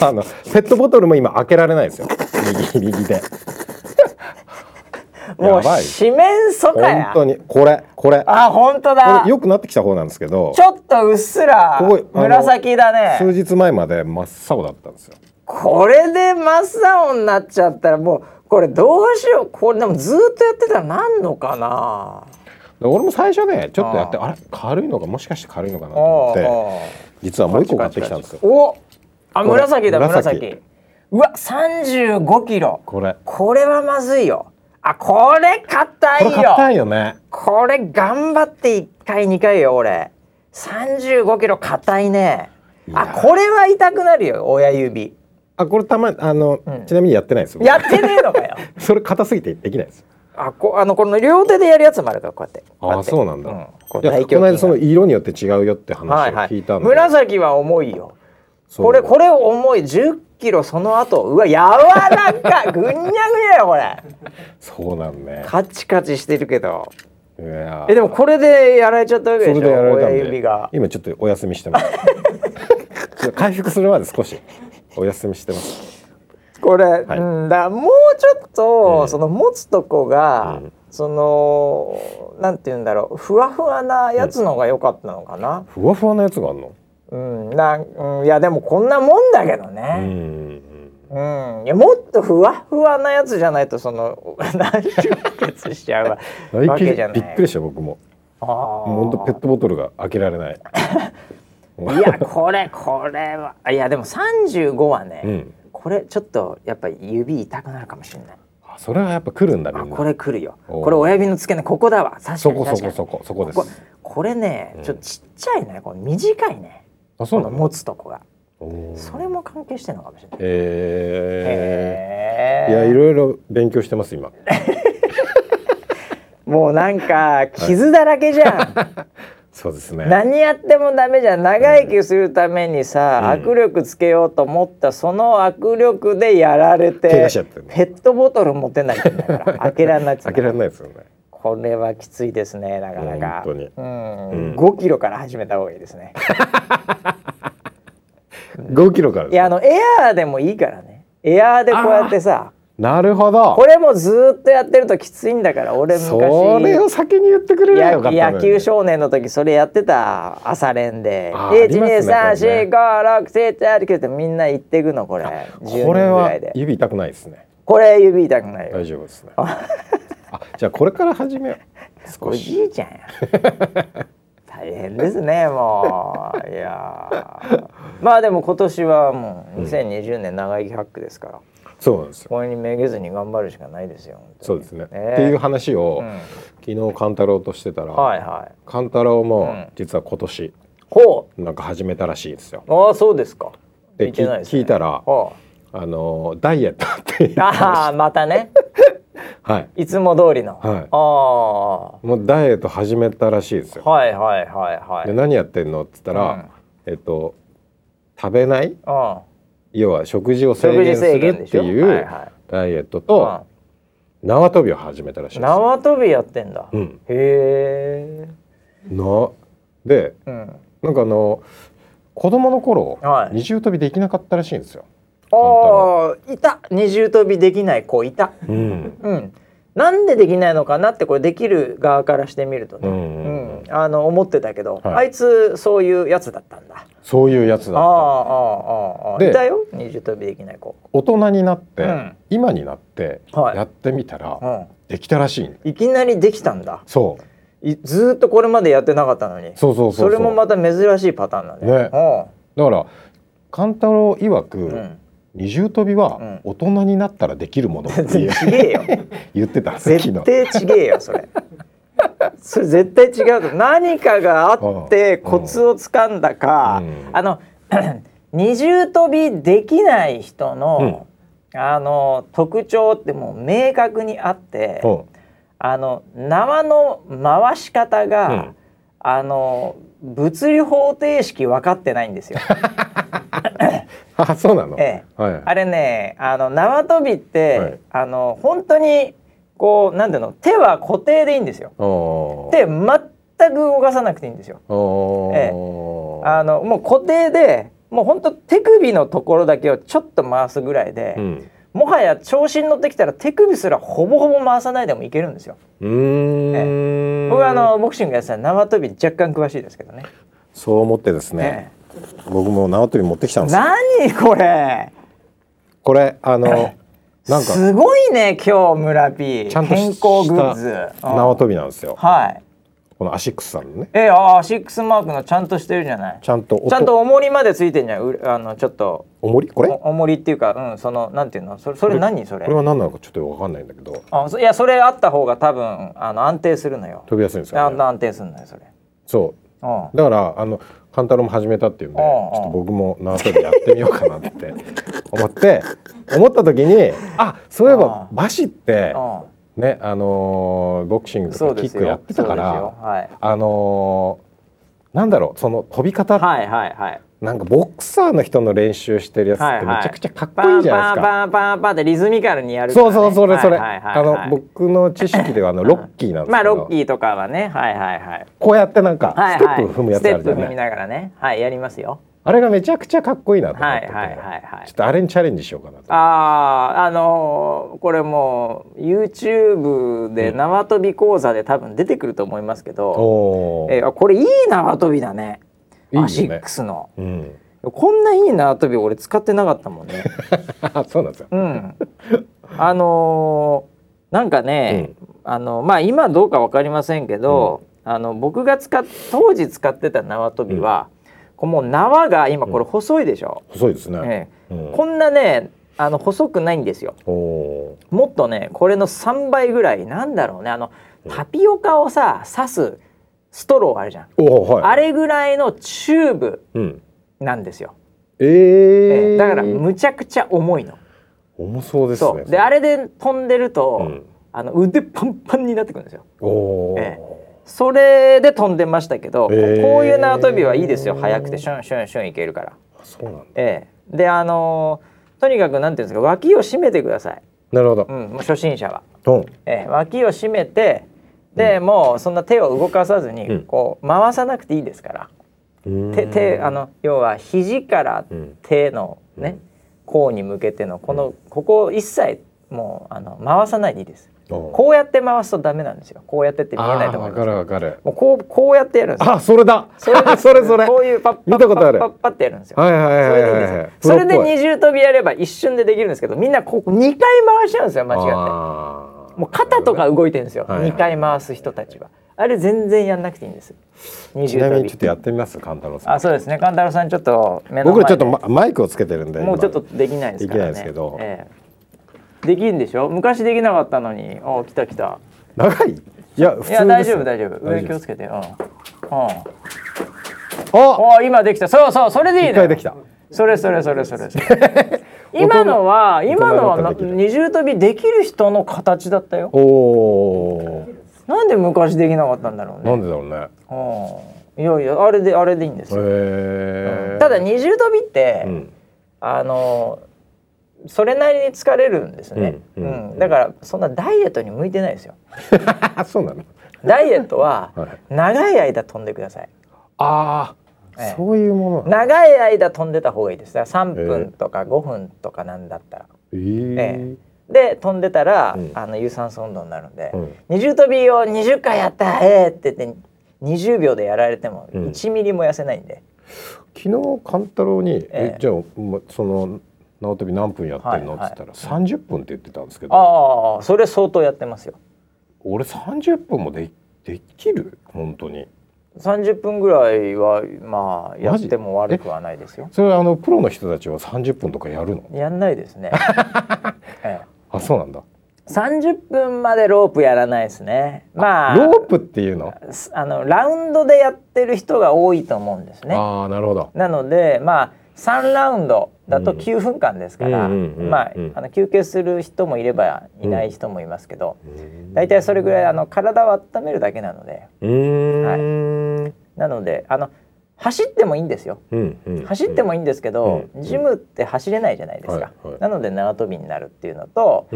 あのペットボトルも今開けられないですよ。右右で。もう四面楚歌や。本当に。これこれ。あ本当だ。よくなってきた方なんですけど。ちょっとうっすら紫だね。数日前まで真っ青だったんですよ。これで真っ青になっちゃったらもうこれどうしよう。これでもずっとやってたらなんのかな。俺も最初ねちょっとやってあれ軽いのかもしかして軽いのかなと思って実はもう一個買ってきたんですよ。おあ紫だ紫。うわ35キロ。これ。これはまずいよ。あこれ硬いよ。硬いよね。これ頑張って1回2回よ俺。35キロ硬いね。あこれは痛くなるよ親指。あこれたまあの、うん、ちなみにやってないですやってねえのかよ。[laughs] それ硬すぎてできないですあこあのこの両手でやるやつもあるからこうやって。あそうなんだ、うん、この間その色によって違うよって話を聞いたので、はいはい、紫は重いよ。これこれ重い。10キロその後。うわ柔らか [laughs] ぐにゃぐにゃよこれ。そうなんねカチカチしてるけど。えでもこれでやられちゃったわけでしょ？親指が。今ちょっとお休みしてます。[laughs] 回復するまで少しお休みしてますこれ、はい、うんだもうちょっと、うん、その持つとこが、うん、そのなんて言うんだろうふわふわなやつのが良かったのかな、うん、ふわふわなやつがあるの？うんな、うん、いやでもこんなもんだけどね。うんうん、いやもっとふわふわなやつじゃないとその [laughs] 何出血しちゃうわわけじゃない。びっくりした僕も。あ本当ペットボトルが開けられない。[laughs] いやこれこれはいやでも35はね、うんこれちょっとやっぱり指痛くなるかもしれない。それはやっぱ来るんだみんな。これ来るよ。これ親指の付け根ここだわ。そこそこそこそこです。これね、ちょっとちっちゃいねこの短いね。あそうなの？持つとこが。それも関係してるのかもしれない。えー、えー、いやいろいろ勉強してます今。[laughs] もうなんか傷だらけじゃん [laughs] そうですね。何やってもダメじゃん。長生きするためにさ、うん、握力つけようと思ったその握力でやられてペットボトル持てないんだから。開けられない開けられないですよね。これはきついですねなかなか。本当に、うん、うん、5キロから始めた方がいいですね。[laughs] 5キロからいやあのエアーでもいいからね。エアーでこうやってさなるほど。これもずっとやってるときついんだから俺昔。それを先に言ってくれればよかった野球少年の時それやってた朝練で。あーありますね1234567ってみんな言っていくのこれ10人ぐこれは指痛くないですね。これ指痛くないよ。大丈夫ですね。[laughs] あじゃあこれから始めよう。お少し。じいちゃんや。[laughs] 大変ですねもう。いやー。まあでも今年はもう2020年長生きハックですから、そうなんですよ。これにめげずに頑張るしかないですよそうですね、えっていう話を、うん。昨日勘太郎としてたら、勘太郎もうん。実は今年ほなんか始めたらしいですよ。うああそうですか。で見てないですね。聞いたらほあのダイエットっていううああまたね。[laughs] はい。いつも通りの、はい。あもうダイエット始めたらしいですよ。あはいはいはいはい。で何やってんのって言ったら、えっと食べないうん要は食事を制限するっていうダイエットと縄跳びを始めたらしい。縄跳びやってんだ、うん、へえなでうん。なんかあの子供の頃、はい。二重跳びできなかったらしいんですよ。ああいた。二重跳びできない子いた。うん、うん。なんでできないのかなってこれできる側からしてみるとね、ううんん。あの思ってたけど、はい。あいつそういうやつだったんだそういうやつだった。ああああああでいたよ？二重跳びできない子、大人になって、うん。今になってはい。やってみたら、うん、できたらしい。いきなりできたんだ。そう。いずーっとこれまでやってなかったのに。そうそうそうう。れもまた珍しいパターンだね。ね。だから勘太郎曰く、うん。うん二重跳びはうん。大人になったらできるものっていうちげえよ。[laughs] 言ってた絶対ちげえよそれそれ絶対違うと。何かがあってうん。コツをつかんだか、うん。あの [clears throat] 二重跳びできない人の、あの特徴ってもう明確にあって、うん。あの縄の回し方が、うん。あの物理方程式分かってないんですよ。[laughs] あそうなの、え。はい。あれねあの縄跳びって、はい。あの本当にこうなんていうの？手は固定でいいんですよ。おー。手全く動かさなくていいんですよ。おー。えあのもう固定でもう本当手首のところだけをちょっと回すぐらいで、うん。もはや調子に乗ってきたら手首すらほぼほぼ回さないでもいけるんですよ。うーん。僕はあのボクシングやってたら縄跳び若干詳しいですけどね。そう思ってですね、え僕も縄跳び持ってきたんえですよ。何これ？これあの [laughs] なんか。すごいね今日村 P ちゃんと健康グッズ。縄跳びびなんですよ。はい。このアシックスさんのね。えああシックスマークのちゃんとしてるじゃない？ちゃんと音。ちゃんと重りまでついてんじゃんうあのちょっと。重り？これ？お重りっていうかうんそのなんていうの？それそれ何それ？これは何なのかちょっとわかんないんだけど。あそいやそれあった方が多分あの安定するのよ。飛びやすいんですよ、ね、あ安定するのよそれ。そう。ん。うだからあのカンタロウも始めたっていうんでちょっと僕も縄跳びやってみようかなって [laughs] 思って思った時にあそういえばうんバシってうんねあのーボクシングとかキックやってたからあのーなんだろうその飛び方はいはいはいなんかボクサーの人の練習してるやつってめちゃくちゃかっこいいじゃないですか。パンパンパンパンってリズミカルにやるね。そうそうそれそれ、はいはいはいはい。あの僕の知識ではあの [laughs] ロッキーなんですけど、まあロッキーとかはね。はいはいはい。こうやってなんかはいステップ踏むやつあるじゃステップ踏みない、ながらね。はいやりますよ。あれがめちゃくちゃかっこいいなと思ってて、はいはいはいはい。ちょっとあれにチャレンジしようかなとあああのーこれもう YouTube で縄跳び講座で多分出てくると思いますけど、おー。えあこれいい縄跳びだねアシックスの。うん、こんないい縄跳び俺使ってなかったもんね。[laughs] そうなんですよ、うん。あのーなんかね、あのまあ今どうかわかりませんけど、あの僕が使っ当時使ってた縄跳びは、こうもう縄が今これ細いでしょ、細いですね、ええ。うん。こんなねあの細くないんですよ。もっとねこれの3倍ぐらいなんだろうねあのタピオカをさ刺すストローあるじゃん、はい。あれぐらいのチューブうん。なんですよ、えー、ええだからむちゃくちゃ重いの。重そうですね。であれで飛んでると、うん。あの腕パンパンになってくるんですよ。おー、えそれで飛んでましたけど、こへー。こういう縄跳びはいいですよ。速くてシュンシュンシュンいけるから。あそうなんだ。ええ、であのーとにかくなんていうんですか脇を締めてください、なるほど。うん、もう初心者は。うん。ええ、脇を締めてで、もうそんな手を動かさずに、うんこう回さなくていいですから。手手あの要は肘からうん手のね、項に向けてのこの、ここ一切もうあの回さないでいいです。こうやって回すとダメなんですよ。こうやってって見えないと思います。わかるわかる。もうこうこうやってやるんですあ、それだ。それ [laughs] それそれ。こういうパッパッパッパッパってやるんですよ。はいはいはいはい。それで二重跳びやれば一瞬でできるんですけど、みんなここ二回回しちゃうんですよ間違って。もう肩とか動いてるんですよ。二回回す人たちは。あれ全然やんなくていいんです。ちなみにちょっとやってみます、カンタロウさん。あ、そうですね。カンタロウさんちょっと僕ちょっとマイクをつけてるんで。もうちょっとできないですね。できないですけど。ええ。できんでしょ？昔できなかったのに。あ来た来た。長い？いやいや大丈夫大丈夫。上気をつけて。うん。うん。あ今できた。そうそうそれでいいねできた。それそれそれそれ [laughs] 今のは今のは二重跳びできる人の形だったよ。おなんで昔できなかったんだろうね。なんでだろうね。いやいやあれであれでいいんですよ、ただ二重跳びって、うん、あのそれなりに疲れるんですね、うん、うん、だからそんなダイエットに向いてないですよ。[laughs] そうなの？ダイエットは [laughs] 長い間飛んでください、ああ、ええ、そういうもの。長い間飛んでた方がいいです。だから3分とか5分とかなんだったら、えー、ええ、で飛んでたら、うん、あの有酸素運動になるんで、うん、二重跳びを20回やったええー、って言って20秒でやられても1ミリも痩せないんで、昨日勘太郎に、ええ、じゃあその縄跳び何分やってんの?」っつったら30分って言ってたんですけど、ああそれ相当やってますよ。俺30分もでできる？本当に30分ぐらいはまあやっても悪くはないですよ。それはあのプロの人たちは30分とかやるの？やんないですね、[laughs] ええ、あそうなんだ。30分までロープやらないですね。まあロープっていうの？あのラウンドでやってる人が多いと思うんですね。ああなるほど。なのでまあ3ラウンドだと9分間ですから、まあ、あの休憩する人もいればいない人もいますけど、大体それぐらいあの体を温めるだけなので、はい、なのであの走ってもいいんですよ、走ってもいいんですけど、ジムって走れないじゃないですか、なので縄跳びになるっていうのと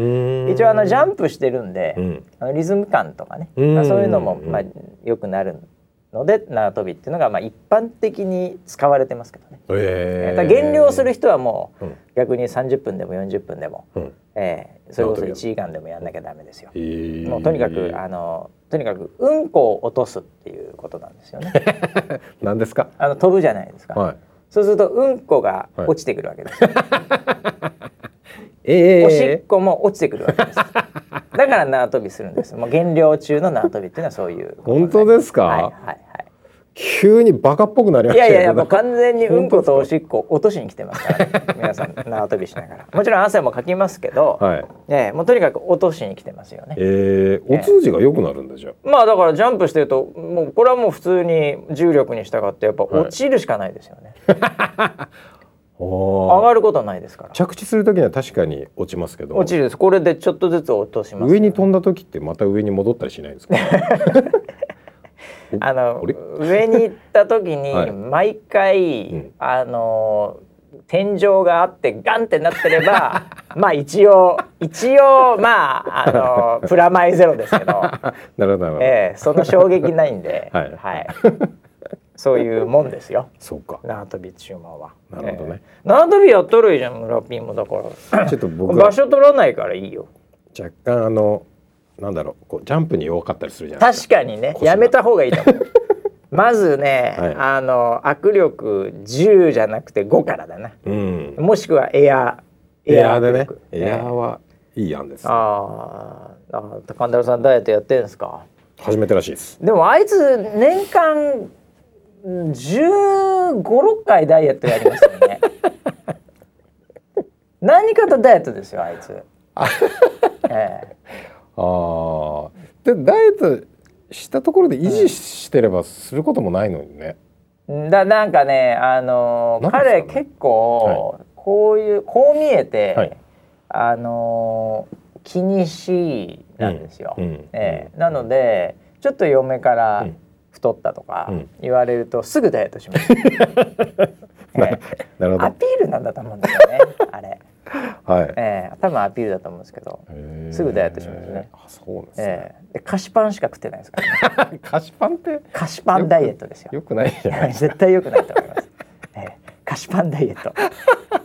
一応あのジャンプしてるんで、あのリズム感とかね、まあ、そういうのもまあよくなるので縄跳びっていうのがまあ一般的に使われてますけどね、えー、減量する人はもう逆に30分でも40分でも、うん、えー、それこそ1時間でもやんなきゃダメですよ、えー、もうとにかくあのとにかくうんこを落とすっていうことなんですよね。[laughs] 何ですか？あの飛ぶじゃないですか、はい、そうするとうんこが落ちてくるわけです、は [laughs] いえー、おしっこも落ちてくるわけです。だから縄跳びするんです。もう減量中の縄跳びっていうのはそういう本当ですか？はい、はい急にバカっぽくなりましたいやいやもう完全にうんことおしっこ落としに来てますから皆さん縄跳びしながらもちろん汗もかきますけど、はい、ねもうとにかく落としに来てますよね。えー、お通じが良くなるんだじゃまあだからジャンプしてるともうこれはもう普通に重力に従ってやっぱ落ちるしかないですよね、[laughs] はい上がることないですから。着地する時には確かに落ちますけど。落ちるです。これでちょっとずつ落とします、ね、上に飛んだ時ってまた上に戻ったりしないんですか？[laughs] あの上に行った時に毎回、はいあの天井があってガンってなってれば [laughs] まあ一応一応まああの [laughs] プラマイゼロですけど [laughs] なるほど、えー、その衝撃ないんで、はい、はい、そういうもんですよ。そうか。縄跳び注文は。なるほどね。えー、縄跳びやっとるじゃん村ピンもだから。ちょっと僕場所取らないからいいよ。若干あのなんだろうこうジャンプに弱かったりするじゃないですか。確かにね。やめた方がいいと思う。[laughs] まずね、はい、あの握力10じゃなくて5からだな、うん、もしくはエアエアでね。エアはいい案です、ね、ああ高田さんダイエットやってるんですか？初めてらしいです。でもあいつ年間1 5 6回ダイエットやりますよね。[laughs] 何かとダイエットですよあいつ。[laughs] ええああでダイエットしたところで維持してればすることもないのにね。だなんかねあのー、彼結構、こういうこう見えて、はい、あのー、気にしいなんですよ。うん。うん、えー、なのでちょっと嫁から太ったとか言われるとすぐダイエットします。[laughs] なるほど。アピールなんだと思うんですよねあれ。はい、えー、多分アピールだと思うんですけどすぐダイエットしますね。あそうですね、えー、菓子パンしか食ってないですからね。[laughs] 菓子パンって？菓子パンダイエットですよ。よくないじゃない絶対よくないと思います。えー、菓子パンダイエット。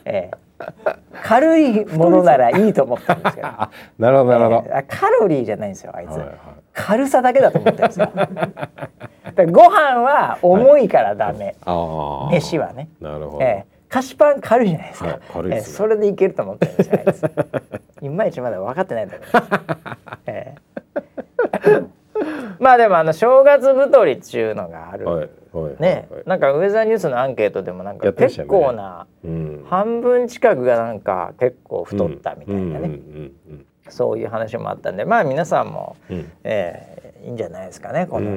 えー、軽いものならいいと思ったんですけど。[laughs] なるほどなるほど、えーカロリーじゃないんですよあいつ、はいはい、軽さだけだと思ってるんですよ。ご飯は重いからダメ、[laughs] はい、飯はね。なるほど、えー、菓子パン軽いじゃないですか、はい、軽い、ね、えー、それでいけると思ってるんですよあいつ。[laughs] いまいちまだ分かってないんだけど、え。ー [laughs] まあでもあの正月太りっちゅうのがある、はいはい、ね、なんかウェザーニュースのアンケートでもなんか結構な、ねうん、半分近くがなんか結構太ったみたいなね、そういう話もあったんでまあ皆さんも、うん、えー、いいんじゃないですかねこの。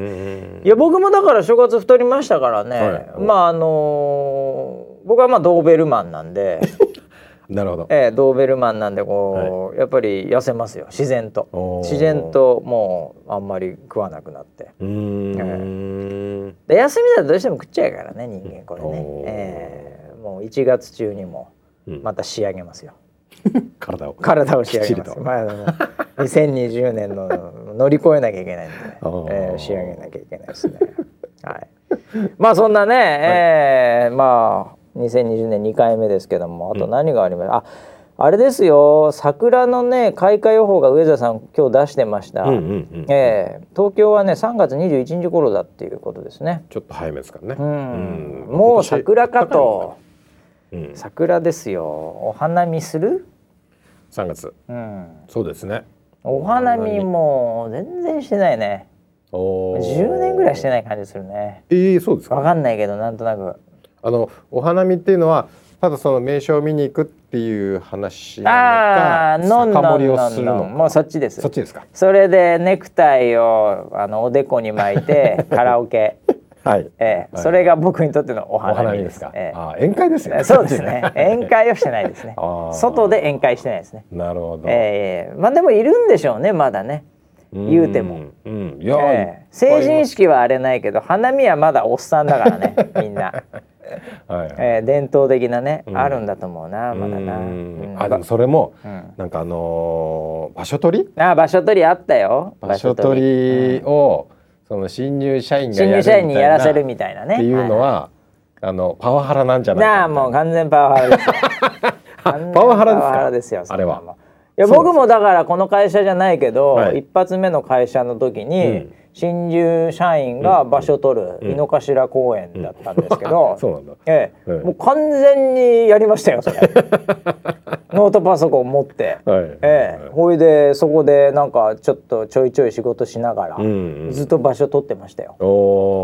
いや僕もだから正月太りましたからね、はい、まああのー、僕はまあドーベルマンなんで。[laughs] なるほど、えー、ドーベルマンなんでこう、はい、やっぱり痩せますよ自然と。自然ともうあんまり食わなくなって。うん、えー、で休みだとどうしても食っちゃうからね人間これね、えー、もう1月中にもまた仕上げますよ、うん、体を。体を仕上げます。まあ、2020年の乗り越えなきゃいけないんで、[laughs] えー、仕上げなきゃいけないですね。はい。まあそんなね、はい、えー、まあ2020年2回目ですけどもあと何があります、うん、ああれですよ。桜のね開花予報が上田さん今日出してました、え東京はね3月21日頃だっていうことですね。ちょっと早めですからね、うん、もう桜かと、うん、桜ですよ。お花見する？3月、うん、そうですね。お花見も全然してないね。10年ぐらいしてない感じするね。ええー、そうですか？分かんないけどなんとなくあのお花見っていうのはただその名所を見に行くっていう話なのか酒盛りをするのもうそっちですそっちですか？それでネクタイをあのおでこに巻いて [laughs] カラオケはい、ええ、はい、それが僕にとってのお花見ですか。ええ、あ宴会ですね。そうですね。宴会をしてないですね。[laughs] 外で宴会してないですね。なるほど。ええまあでもいるんでしょうねまだね。言うても。うん、いや、ええ、成人式はあれないけど花見はまだおっさんだからねみんな。[laughs] はい、えー、伝統的なね、うん、あるんだと思うなまだな、うん、あでもそれも、うん、なんかあのー、場所取り？あ場所取りあったよ。場所取りを、その新入社員が新入社員にやらせるみたいなね。っていうのは、はい、あのパワハラなんじゃないかなあもう完全パワハラですよ。[laughs] パワハラですか？あれは。いや僕もだからこの会社じゃないけど、はい、一発目の会社の時に、うん新入社員が場所取る井の頭公園だったんですけど、ええ、もう完全にやりましたよそれ。[laughs] ノートパソコン持って、はい、ええ、ほいでそこでなんかちょっとちょいちょい仕事しながら、ずっと場所取ってましたよ。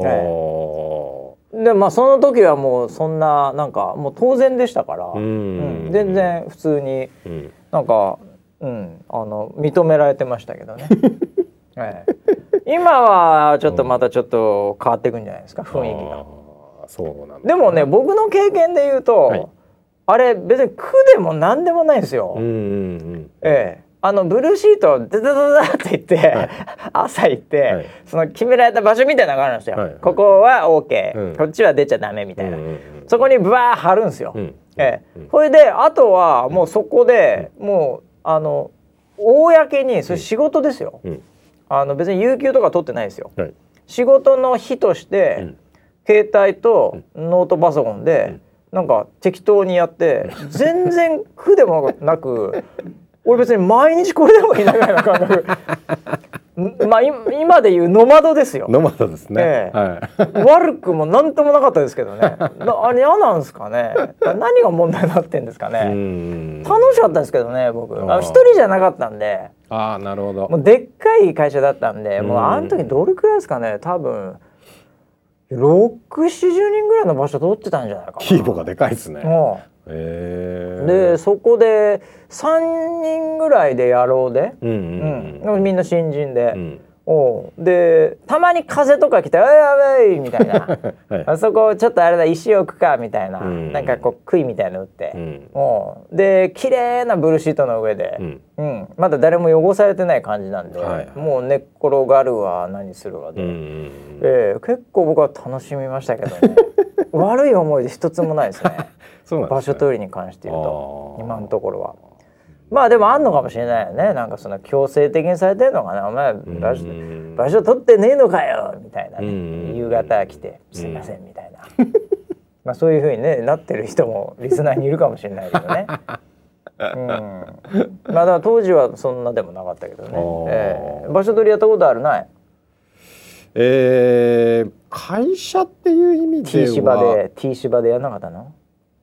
ええ、でまあその時はもうそんななんかもう当然でしたから、うん、全然普通に、うん、なんか、うん、あの認められてましたけどね。[laughs] ええ今はちょっとまたちょっと変わっていくんじゃないですか雰囲気が。そうなん、ね、でもね僕の経験で言うと、はい、あれ別に苦でも何でもないんですよ。うんうんうん、ええ。あのブルーシートダダダダって言って、はい、朝行って、はい、その決められた場所みたいなのがあるんですよ。はい、ここは OK、うん、こっちは出ちゃダメみたいな、うんうんうん、そこにブワー貼るんですよ。うん、ええ、それであとはもうそこで、もうあの公にそれ仕事ですよ。うんあの別に有給とか取ってないですよ、はい、仕事の日として、うん、携帯とノートパソコンで、うん、なんか適当にやって全然苦でもなく俺別に毎日これでもいいなぐらいの感覚 [laughs] まあ今でいうノマドですよ。ノマドですね。ええはい、悪くも何ともなかったですけどね。あれ嫌なんですかね。何が問題になってんですかね。楽しかったですけどね僕。一人じゃなかったんで。ああなるほど。もうでっかい会社だったんで、もうあの時どれくらいですかね。多分。六七十人ぐらいの場所取ってたんじゃないかな。規模がでかいですね。でそこで3人ぐらいでやろうで、うんうんうん、みんな新人で。うんおでたまに風とか来て「おいおい」みたいな、[laughs] はい、あそこちょっとあれだ石置くかみたいな、うん、なんかこう杭みたいの打って、うん、おで綺麗なブルーシートの上で、うん、うん、まだ誰も汚されてない感じなんで、はい、もう寝っ転がるわ何するわで、うん、えー、結構僕は楽しみましたけどね。[laughs] 悪い思いで一つもないですね。[laughs] ね、場所取りに関して言うと。今のところは。まあでもあんのかもしれないよね。なんかその強制的にされてるのかな。お前場所場所取ってねえのかよ。みたいな、ね、夕方来て「すいません」みたいな。[laughs] まあそういうふうにねなってる人もリスナーにいるかもしれないけどね。[laughs] うん、まあだから当時はそんなでもなかったけどね、えー、場所取りやったことある？ない？えー、会社っていう意味では。T 芝で T 芝でやらなかったの？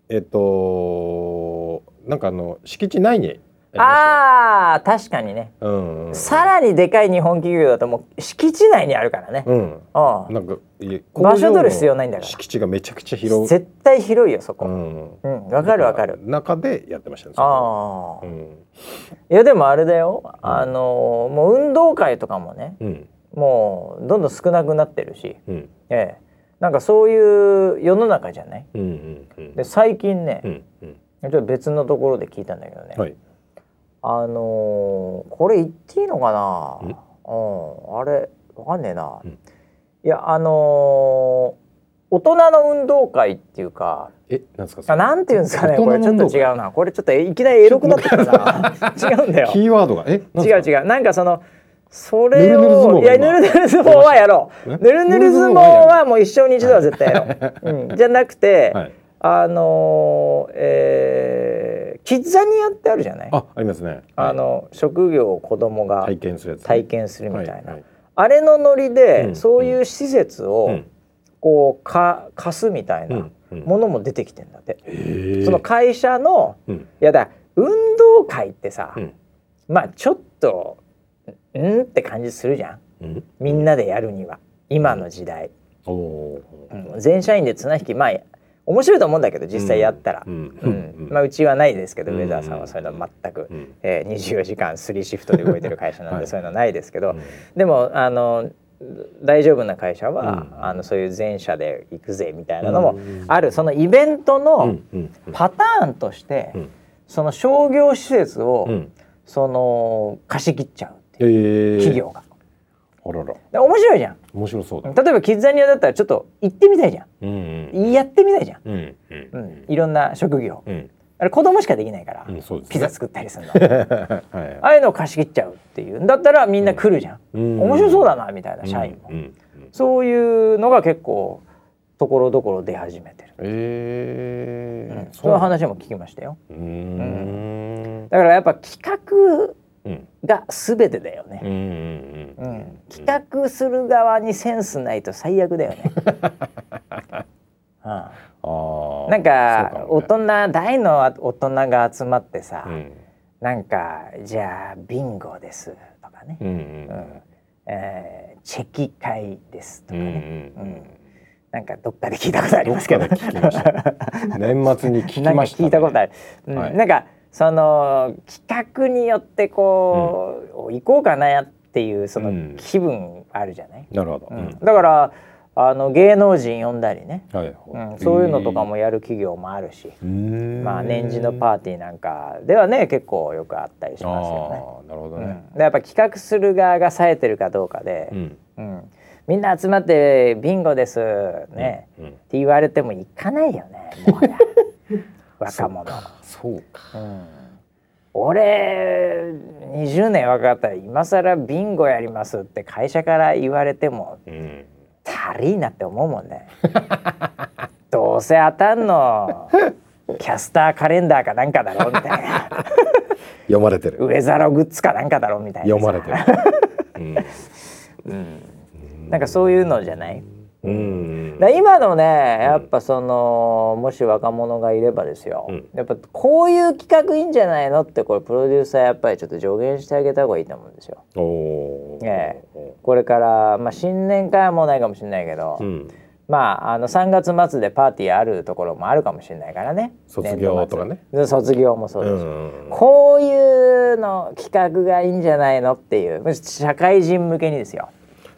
えっとなんかあの敷地内にああ確かにね、うん、うん、さらにでかい日本企業だともう敷地内にあるからね、うん、あなんか場所取る必要ないんだから。敷地がめちゃくちゃ広絶対広いよそこ。うん。わ、かるわかる。中でやってましたねああ、うん、いやでもあれだよ。あのもう運動会とかもね、うん、もうどんどん少なくなってるし、うん、ええ。なんかそういう世の中じゃない、うんうんうん、で最近ね、うんうん、ちょっと別のところで聞いたんだけどね、はいあのー、これ言っていいのかな？うん。あれわかんねえな、うん、いやあのー、大人の運動会っていうかえ？なんですか？あなんていうんですかね？これちょっと違うな。これちょっといきなりエロくなってるな違うんだよ。キーワードが？え？違う違う。なんかそのそれをいやぬるぬる相撲はやろう。ぬるぬる相撲はもう一生に一度は絶対やろう、うん、じゃなくて、はい、あのー、えー、キッザニアってあるじゃない？あありますね。あの職業を子供が体験するやつ、体験するみたいな、はいはい、あれのノリで、うん、そういう施設を、うん、こうか貸すみたいなものも出てきてんだって、うん、その会社の、いやだ運動会ってさ、まあちょっとうんって感じするじゃん、みんなでやるには。今の時代、うん、全社員で綱引きまあ面白いと思うんだけど実際やったら、うんまあ、うちはないですけど、上澤さんはそういうの全く、うん、えー、24時間3シフトで動いてる会社なんで、そういうのないですけど、でもあの大丈夫な会社は、あのそういう全社で行くぜみたいなのもある、そのイベントのパターンとして、その商業施設を、その貸し切っちゃうっていう、企業が。あらら。面白いじゃん。面白そうだ。例えばキッザニアだったらちょっと行ってみたいじゃん、うんうん、やってみたいじゃん、うんうん、いろんな職業、うん、あれ子供しかできないから、うんね、ピザ作ったりするの、[laughs] はい、ああいうのを貸し切っちゃうっていうんだったらみんな来るじゃん、うん、面白そうだなみたいな社員も、そういうのが結構ところどころ出始めてる。えー。うん、そういう話も聞きましたよ。うん、だからやっぱ企画が全てだよね、うん企画する側にセンスないと最悪だよね。[laughs] ああなんか大人大の大人が集まってさ、うん、なんかじゃあビンゴですとかね、うんうんえー、チェキ会ですとかね、うん、うん、なんかどっかで聞いたことありますけど。[laughs] 年末に聞きました、ね、聞いたことある、はい、なんかその企画によってこう、うん、行こうかなっていうその気分あるじゃない、なるほど、だからあの芸能人呼んだりね、はいうん、そういうのとかもやる企業もあるし、まあ年次のパーティーなんかではね結構よくあったりしますよね。なるほどね、うん、やっぱ企画する側が冴えてるかどうかで、うん。うん、みんな集まってビンゴですね、うん。うん、って言われても行かないよねもう [laughs] 若者そうか、うん、俺20年若かったら今更ビンゴやりますって会社から言われても、うん、足りいなって思うもんね。どうせ当たんのキャスターカレンダーかなんかだろみたいな。読まれてる。上皿グッズかなんかだろみたいな読まれてる、うん、うん、なんかそういうのじゃない？うん、今のねやっぱそのもし若者がいればですよ、うん、やっぱこういう企画いいんじゃないのってこれプロデューサーやっぱりちょっと助言してあげた方がいいと思うんですよ。おええ、これから、まあ、新年会はもうないかもしれないけど、うん、まああの3月末でパーティーあるところもあるかもしれないからね。卒業とかね。卒業もそうです、こういうの企画がいいんじゃないのっていう社会人向けにですよ。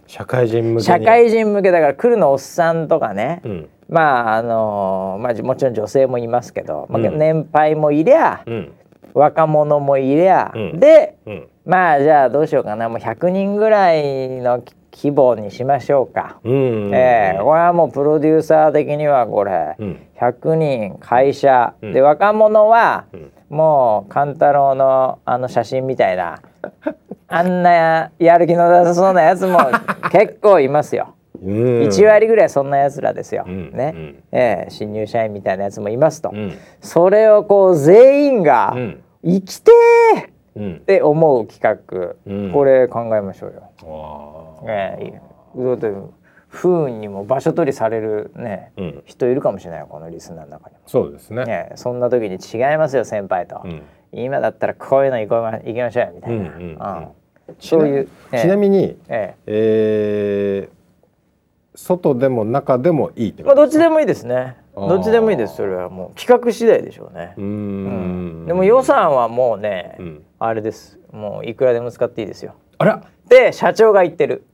社会人向け社会人向けだから来るのおっさんとかね、うん、まああのまあもちろん女性もいますけど、まあ、年配もいりゃ、うん、若者もいりゃ、うん、で、まあじゃあどうしようかな。もう100人ぐらいの規模にしましょうか。うん、えー、これはもうプロデューサー的にはこれ、うん、100人会社、で若者は、もう勘太郎のあの写真みたいなあんなやる気のなさそうなやつも [laughs] 結構いますよ。1割ぐらいそんなやつらですよ、うん、ね、うん、えー、新入社員みたいなやつもいますと、うん、それをこう全員が生きてーって思う企画、うん、これ考えましょうよ。ええだって不運にも場所取りされるね、うん、人いるかもしれないよこのリスナーの中にも。そうですね。ねそんな時に違いますよ先輩と、うん、今だったらこういうの行こう行きましょうよみたいな。そういう、ちなみに、ええ。えー、外でも中でもいいってまあどっちでもいいですね。どっちでもいいです。それはもう企画次第でしょうね。うん、でも予算はもうね、うん、あれです。もういくらでも使っていいですよ。あら。で社長が言ってる。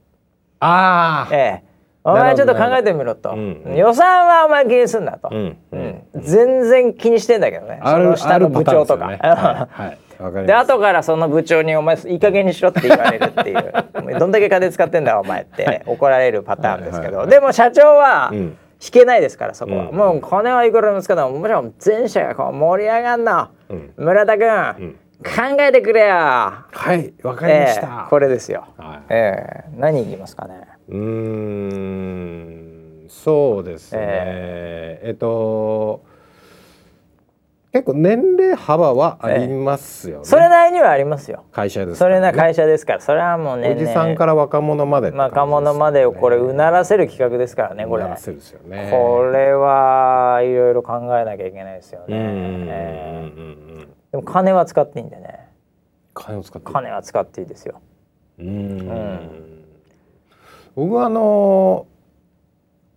ああええ。お前ちょっと考えてみろと、うん。うん、予算はお前気にすんなと、うん。うん、全然気にしてんだけどね。その下の部長とか、はい [laughs] で後からその部長に「お前いい加減にしろ」って言われるっていう「どんだけ金使ってんだお前」って怒られるパターンですけど、でも社長は引けないですからそこは、うん、もう金はいくらも使ってももちろん全社がこう盛り上がんの、うん、村田君、うん。考えてくれよ。はい、わかりました、えー、これですよ。はい、ええ。ー、何言いますかね？うん、そうですね。えー、えっと。結構年齢幅はありますよね、それなりにはありますよ。会社です、ね、それな会社ですから。それはもうねおじさんから若者まで、ね、若者までをこれうならせる企画ですからねこれうならせるですよね。これはいろいろ考えなきゃいけないですよね、えー、でも金は使っていいんでね。金を使って。金は使っていいですよ。うん。僕はあの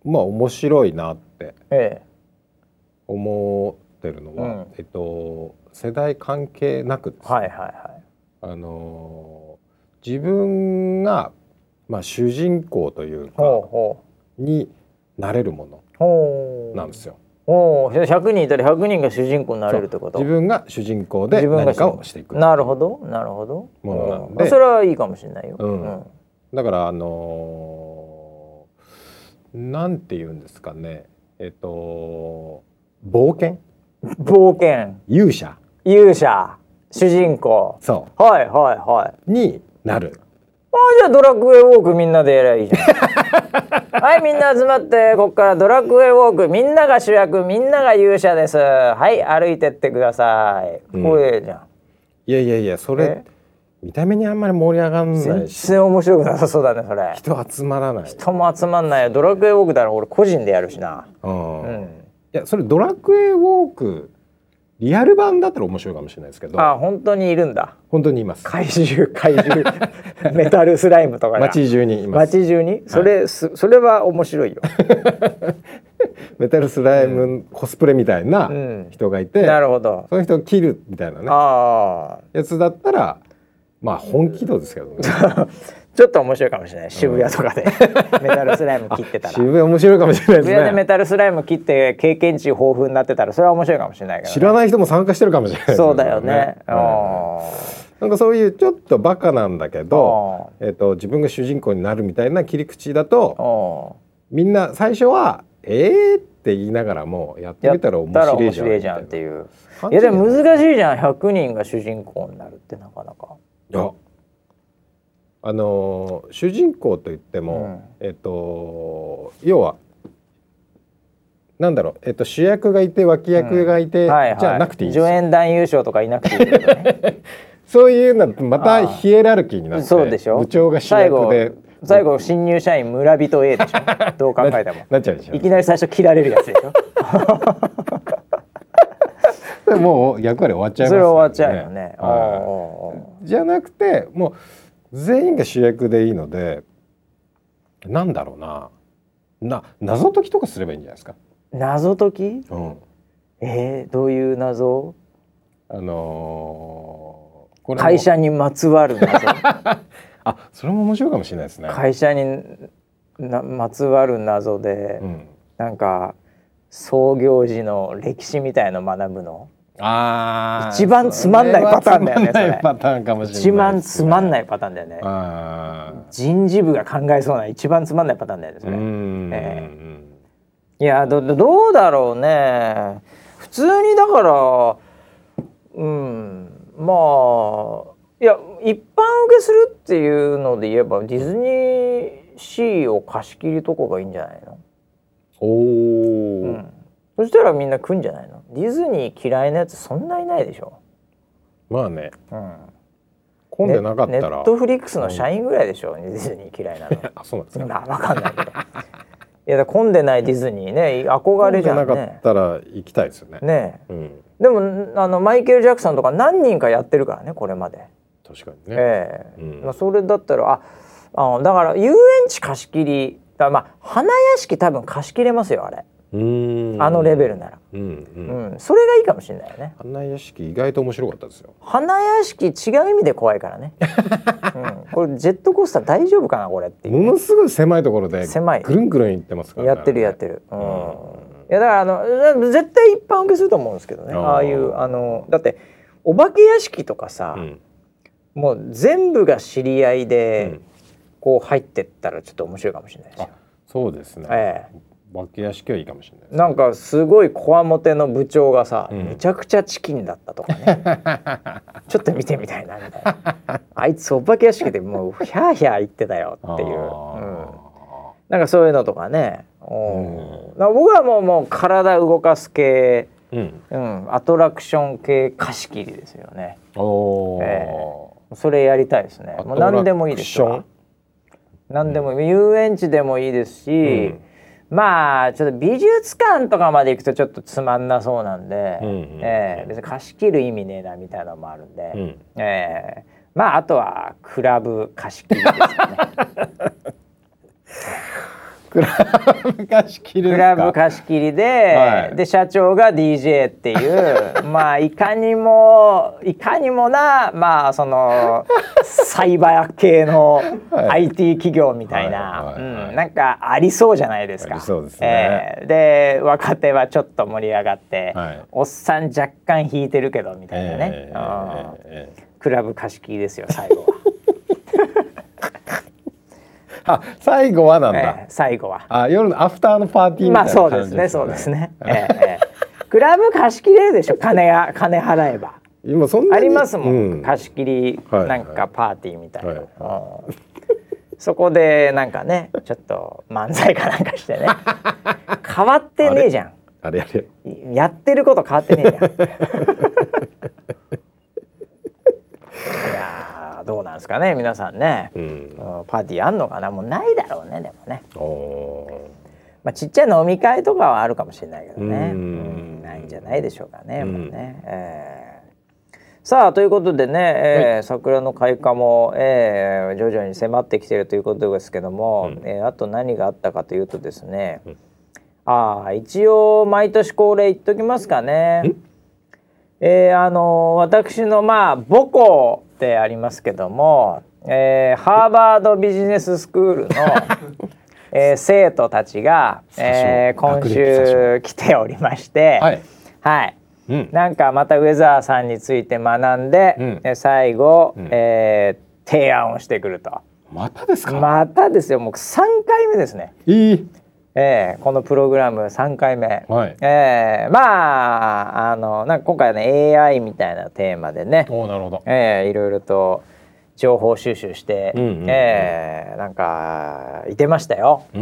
まあ面白いなって思う、ってるのは、うん、えっと、世代関係なくですね、はいはいはい、あの自分が、まあ、主人公というかになれるもの。なんですよ。おお、100人いたら100人が主人公になれるってこと？自分が主人公で何かをしていく。なるほど。なるほど。ものなんで、それはいいかもしれないよ、うん、うん、だからあのー、なんて言うんですかね。えっと冒険？冒険。勇者。勇者。主人公。そう。はいはいはい。になる。あじゃあドラクエウォークみんなでやりゃいいじゃん。[laughs] はいみんな集まってこっからドラクエウォークみんなが主役みんなが勇者です。はい歩いてってください、うん、これじゃん。いやいやいやそれ見た目にあんまり盛り上がんない全然面白くなさそうだねそれ。人集まらない。人も集まんないドラクエウォークだら俺個人でやるしな。うんいやそれドラクエウォークリアル版だったら面白いかもしれないですけど。あ本当にいるんだ。本当にいます。怪獣怪獣。[laughs] メタルスライムとか街中にいます。街中に？それ、はい、それは面白いよ。[laughs] メタルスライム、うん、コスプレみたいな人がいて、うん、なるほど。その人を切るみたいなね。やつだったらまあ本気度ですけどね [laughs] ちょっと面白いかもしれない。渋谷とかで。[laughs] メタルスライム切ってたら。渋谷面白いかもしれないですね。渋谷でメタルスライム切って経験値豊富になってたらそれは面白いかもしれないけど、ね、知らない人も参加してるかもしれない、ね、そうだよね、うん、なんかそういうちょっとバカなんだけど、えーと、自分が主人公になるみたいな切り口だとみんな最初は「えー?」って言いながらもやってみたら面白いじゃんじゃんっていう。いやでも難しいじゃん。100人が主人公になるってなかなか。いやあの主人公といっても、うん、えっと要はなんだろう、えっと、主役がいて脇役がいて、うん。はいはい、じゃなくていい助演男優賞とかいなくていい、ね、[laughs] そういうのまたヒエラルキーになってそうでしょ。部長が主役で。最後新入社員村人 A でしょどう考えても。なっちゃうでしょいきなり最初切られるやつでしょ。[laughs] もう役割終わっちゃいます、ね、それ終わっちゃうよね。じゃなくてもう全員が主役でいいのでなんだろうな。な謎解きとかすればいいんじゃないですか？謎解き、うん、えー、どういう謎？あのー、会社にまつわる謎。[laughs] あそれも面白いかもしれないですね。会社になまつわる謎で、うん、なんか創業時の歴史みたいの学ぶの？あ一番つまんないパターンだよね。それパターンかもしれない、ね、一番つまんないパターンだよね。人事部が考えそうな一番つまんないパターンだよね。それ。えー、いやどどうだろうね。普通にだからうんまあいや一般受けするっていうので言えばディズニーシーを貸し切りとこがいいんじゃないの？おお。うんそしたらみんな来んじゃないの？ディズニー嫌いなやつそんないないでしょ。まあね、うん、混んでなかったら。ネットフリックスの社員ぐらいでしょ、うディズニー嫌いなの。[laughs] あそうなんですか、まあ、分かんないけど。いや混んでないディズニーね憧れじゃんねなかったら行きたいですよね。ね、うん、でもあのマイケル・ジャクソンとか何人かやってるからねこれまで。確かにね、ええ。ーうん、まあ、それだったらああだから遊園地貸し切りだまあ花屋敷多分貸し切れますよあれあのレベルなら、うんうん。うん、それがいいかもしれないよね。花屋敷意外と面白かったですよ。花屋敷違う意味で怖いからね、[laughs] うん、これジェットコースター大丈夫かなこれってものすごい狭いところで狭い。ぐるんぐるん行ってますから、ね、やってるやってる、うん、いやだからあの絶対一般受けすると思うんですけどね。ああいうあのだってお化け屋敷とかさ、うん、もう全部が知り合いで、こう入ってったらちょっと面白いかもしれないですよ。そうですね、ええ化け屋敷はいいかもしれない、ね、なんかすごいこわもての部長がさ、うん、めちゃくちゃチキンだったとかね。[laughs] ちょっと見てみたいなみたいな。あいつお化け屋敷でもうヒャーヒャー言ってたよっていう、うん、なんかそういうのとかね、うん、僕はもうもう体動かす系、うん。うん、アトラクション系貸し切りですよね、えー、それやりたいですね。もう何でもいいですよ何でも、遊園地でもいいですし、まあちょっと美術館とかまで行くとちょっとつまんなそうなんで、うんうん、えー、別に貸し切る意味ねえなみたいなのもあるんで、うん、えー、まああとはクラブ貸し切りですよね。[laughs] クラブ貸し切りクラブ貸し切りで、はい、で社長が DJ っていう [laughs] まあいかにもいかにもなまあそのサイバー系の IT 企業みたいな、うん、なんかありそうじゃないですか。そうですね、えー、で若手はちょっと盛り上がって、はい、おっさん若干引いてるけどみたいなね、えーえー、クラブ貸し切りですよ最後は。[laughs] あ最後はなんだ、えー、最後は。あ夜のアフターのパーティーみたいな、ね、まあそうですねそうですね、えーえー、クラブ貸し切れるでしょ？金や金払えば。今そんなありますもん、うん、貸し切りなんかパーティーみたいな、はいはい、そこでなんかねちょっと漫才かなんかしてね。[laughs] 変わってねえじゃん。あれ？あれ？やってること変わってねえじゃん。[laughs] いやどうなんですかね皆さんね、うん、パーティーあんのかな？もうないだろうねでもね。まあちっちゃい飲み会とかはあるかもしれないけどね、うん、ないんじゃないでしょうかね、もうね、えー、さあということでね、えー、桜の開花も、えー、徐々に迫ってきているということですけども、うん、えー、あと何があったかというとですね、うん、ああ一応毎年恒例言っときますかね。え？ー、あの私のまあ母校でありますけども、えー、ハーバードビジネススクールの、[laughs] えー、生徒たちが、えー、今週来ておりまして、はい、はい、うん、なんかまたウェザーさんについて学んで、うん、最後、うん、えー、提案をしてくると。またですか？またですよ。もう3回目ですね。いいえー、このプログラム3回目、はい、えー、まああのなんか今回はね AI みたいなテーマでね。おなるほど、えー、いろいろと情報収集して、うんうんうん、えー、なんかいてましたよ。うん。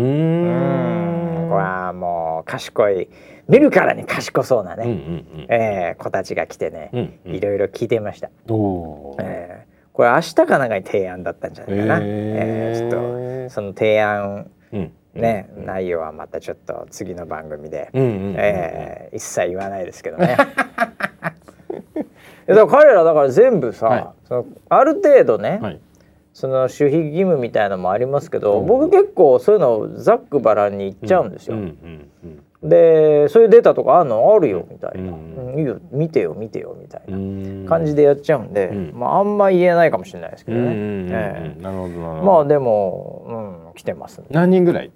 これはもう賢い見るからに賢そうなね、うんうんうん、えー、子たちが来てね、うんうん、いろいろ聞いてました。おえー、これ明日かなんかに提案だったんじゃないかな。えー、えー、ちょっとその提案、うんね、うん、内容はまたちょっと次の番組で、え一切言わないですけどね。だから彼らだから全部さ、はい、そのある程度ね、はい、その守秘義務みたいのもありますけど、僕結構そういうのざっくばらんに言っちゃうんですよ。でそういうデータとかあるの？あるよみたいな、うん。いいよ。見てよ見てよみたいな感じでやっちゃうんで、うん、まああんま言えないかもしれないですけどね。なるほどまあでも、うん、来てます、ね、何人ぐらい？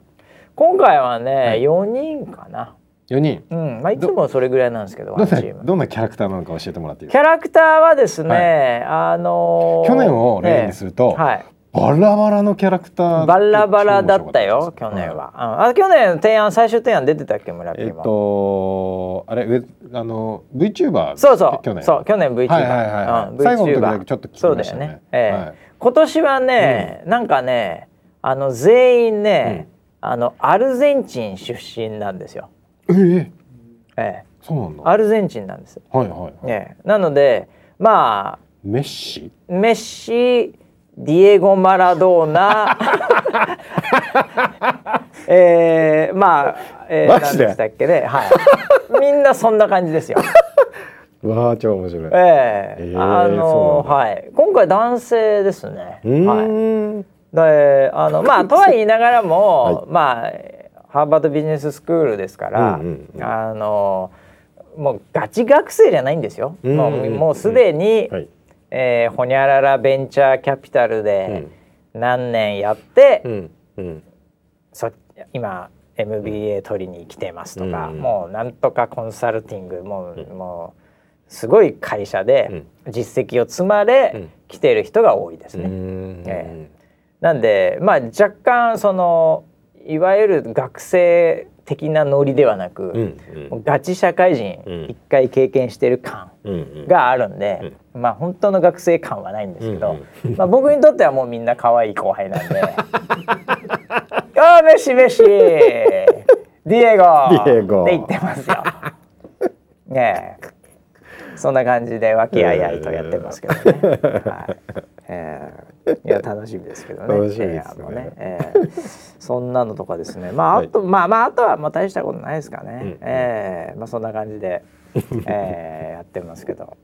今回はね、はい、4人かな。4人、うん。まあ、いつもそれぐらいなんですけどどどんなキャラクターなのか教えてもらっていいキャラクターはですね、はい、あのー、去年を例にすると、ね、はい、バラバラのキャラクターバラバラだったよ去年は、はい、あ去年提案最終提案出てたっけ村ピーえっとあれあの VTuber そうそう。去年そう去年 VTuber、はいはいはいうん、最後の時だけちょっと聞きましたね。そうだよね、えー、はい、今年はね、うん、なんかねあの全員ね、うんあのアルゼンチン出身なんですよ。ええ。ええ、そうなんだ。アルゼンチンなんです。はいはい。ええ、なのでまあメッシ？メッシディエゴ・マラドーナえー、まあ、えー、何でしたっけね。はい。みんなそんな感じですよ。[laughs] わあ超面白い。えー、えー、あのはい。今回男性ですね。はいであのまあ [laughs] とは言いながらも、はい、まあハーバードビジネススクールですから、うんうんうん、あのもうガチ学生じゃないんですよ。うんうんうん、もうもうすでに、はい、えー、ほにゃららベンチャーキャピタルで何年やって、うん。うん、そ今 MBA 取りに来てますとか、うんうん、もうなんとかコンサルティングもううん、もうすごい会社で実績を積まれ、来てる人が多いですね。えー、なんでまあ若干そのいわゆる学生的なノリではなく、うんうん、ガチ社会人一回経験してる感があるんで、うん。うん、まあ本当の学生感はないんですけど、うんうん、まあ僕にとってはもうみんな可愛い後輩なんで「[laughs] ああメシメシ。ディエゴ!」って言ってますよ。ねえ。そんな感じで和気あいあいとやってますけどね。[laughs] はい。えー、[laughs] いや楽しみですけどね。楽しみですね。ねえー、そんなのとかですね。まああと、はい、まあまああとはまあ大したことないですかね。うん、えー、まあそんな感じで、えー、[laughs] やってますけど。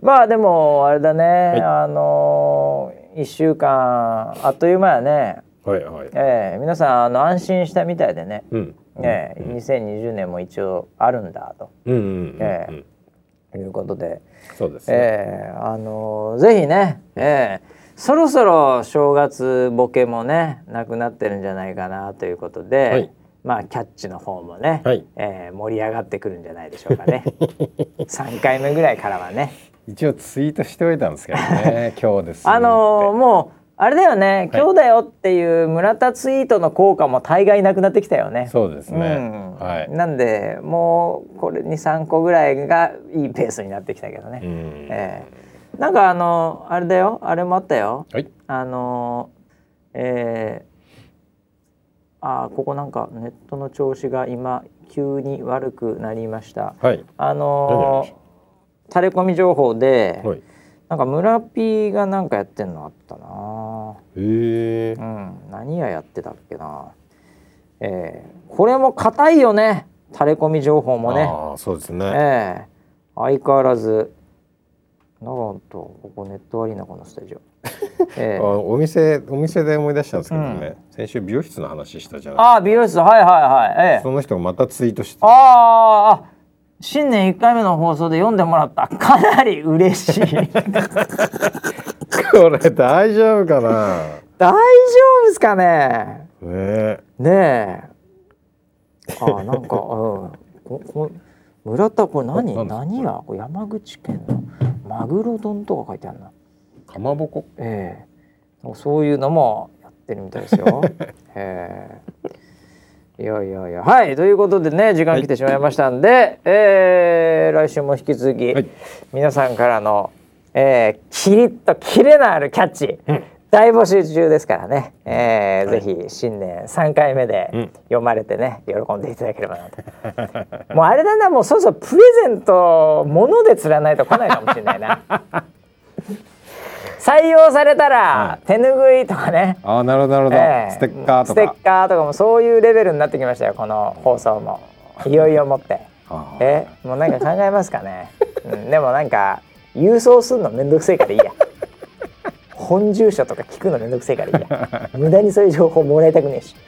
まあでもあれだね、はい、あの一週間あっという間やね。はいはい。えー、皆さんあの安心したみたいでね。うん。えー、2020年も一応あるんだと。うんうんうん、えーいうことで、そうですね。えー、あのぜひね、えー、そろそろ正月ボケもねなくなってるんじゃないかなということで、はい、まあキャッチの方もね、はい、えー、盛り上がってくるんじゃないでしょうかね。[laughs] 三回目ぐらいからはね。一応ツイートしておいたんですけどね、[laughs] 今日です。あのもうあれだよね、今日だよっていう村田ツイートの効果も大概なくなってきたよね。そうですね。うん、はい。なんでもうこれ二三個ぐらいがいいペースになってきたけどね。うん、えー、なんかあのあれだよ、あれもあったよ。はい。あのえー、あここなんかネットの調子が今急に悪くなりました。はい。あのタレコミ情報で。はいなんか村 P がなんかやってんのあったなへえ、うん、何ややってたっけなえー、これも硬いよねタレコミ情報もねあそうですねえー、相変わらずなんとここネットアリーナこのスタジオ。[laughs] えー、あお店お店で思い出したんですけどね、うん、先週美容室の話したじゃないああ美容室はいはいはい、えー、その人がまたツイートしてああ新年1回目の放送で読んでもらった。かなり嬉しい。[laughs] これ大丈夫かな？大丈夫ですかね？ねねえ。あなんか、うん、ここ村田これ何？何やこれ山口県のマグロ丼とか書いてあるな。かまぼこ？ええ。ー、そういうのもやってるみたいですよ。[laughs] ええ。ーいやいやいや。はいということでね時間来てしまいましたんで、はい、えー、来週も引き続き、はい、皆さんからの、えー、キリッとキレのあるキャッチ、うん、大募集中ですからね、えー、はい、ぜひ新年3回目で読まれてね、うん、喜んでいただければなと。[laughs] もうあれだなもうそろそろプレゼントもので釣らないと来ないかもしれないな。[laughs] 採用されたら、手ぬぐいとかね。あなるほどなるほど、えー、ステッカーとか。ステッカーとかもそういうレベルになってきましたよこの放送も。い。よいよもって。えもうなんか考えますかね、うん、でもなんか郵送するのめんどくせえからいいや本住所とか聞くのめんどくせえからいいや。[laughs] 無駄にそういう情報もらいたくねえし。[laughs]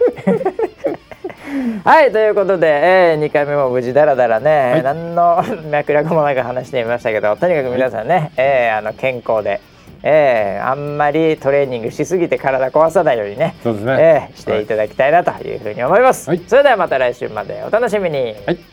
はいということで、えー、2回目も無事だらだらね、はい、何の [laughs] 脈絡もなく話してみましたけどとにかく皆さんね、はい、えー、あの健康でえー、あんまりトレーニングしすぎて体壊さないようにねそうですね、えー、していただきたいなというふうに思います、はい、それではまた来週までお楽しみに、はい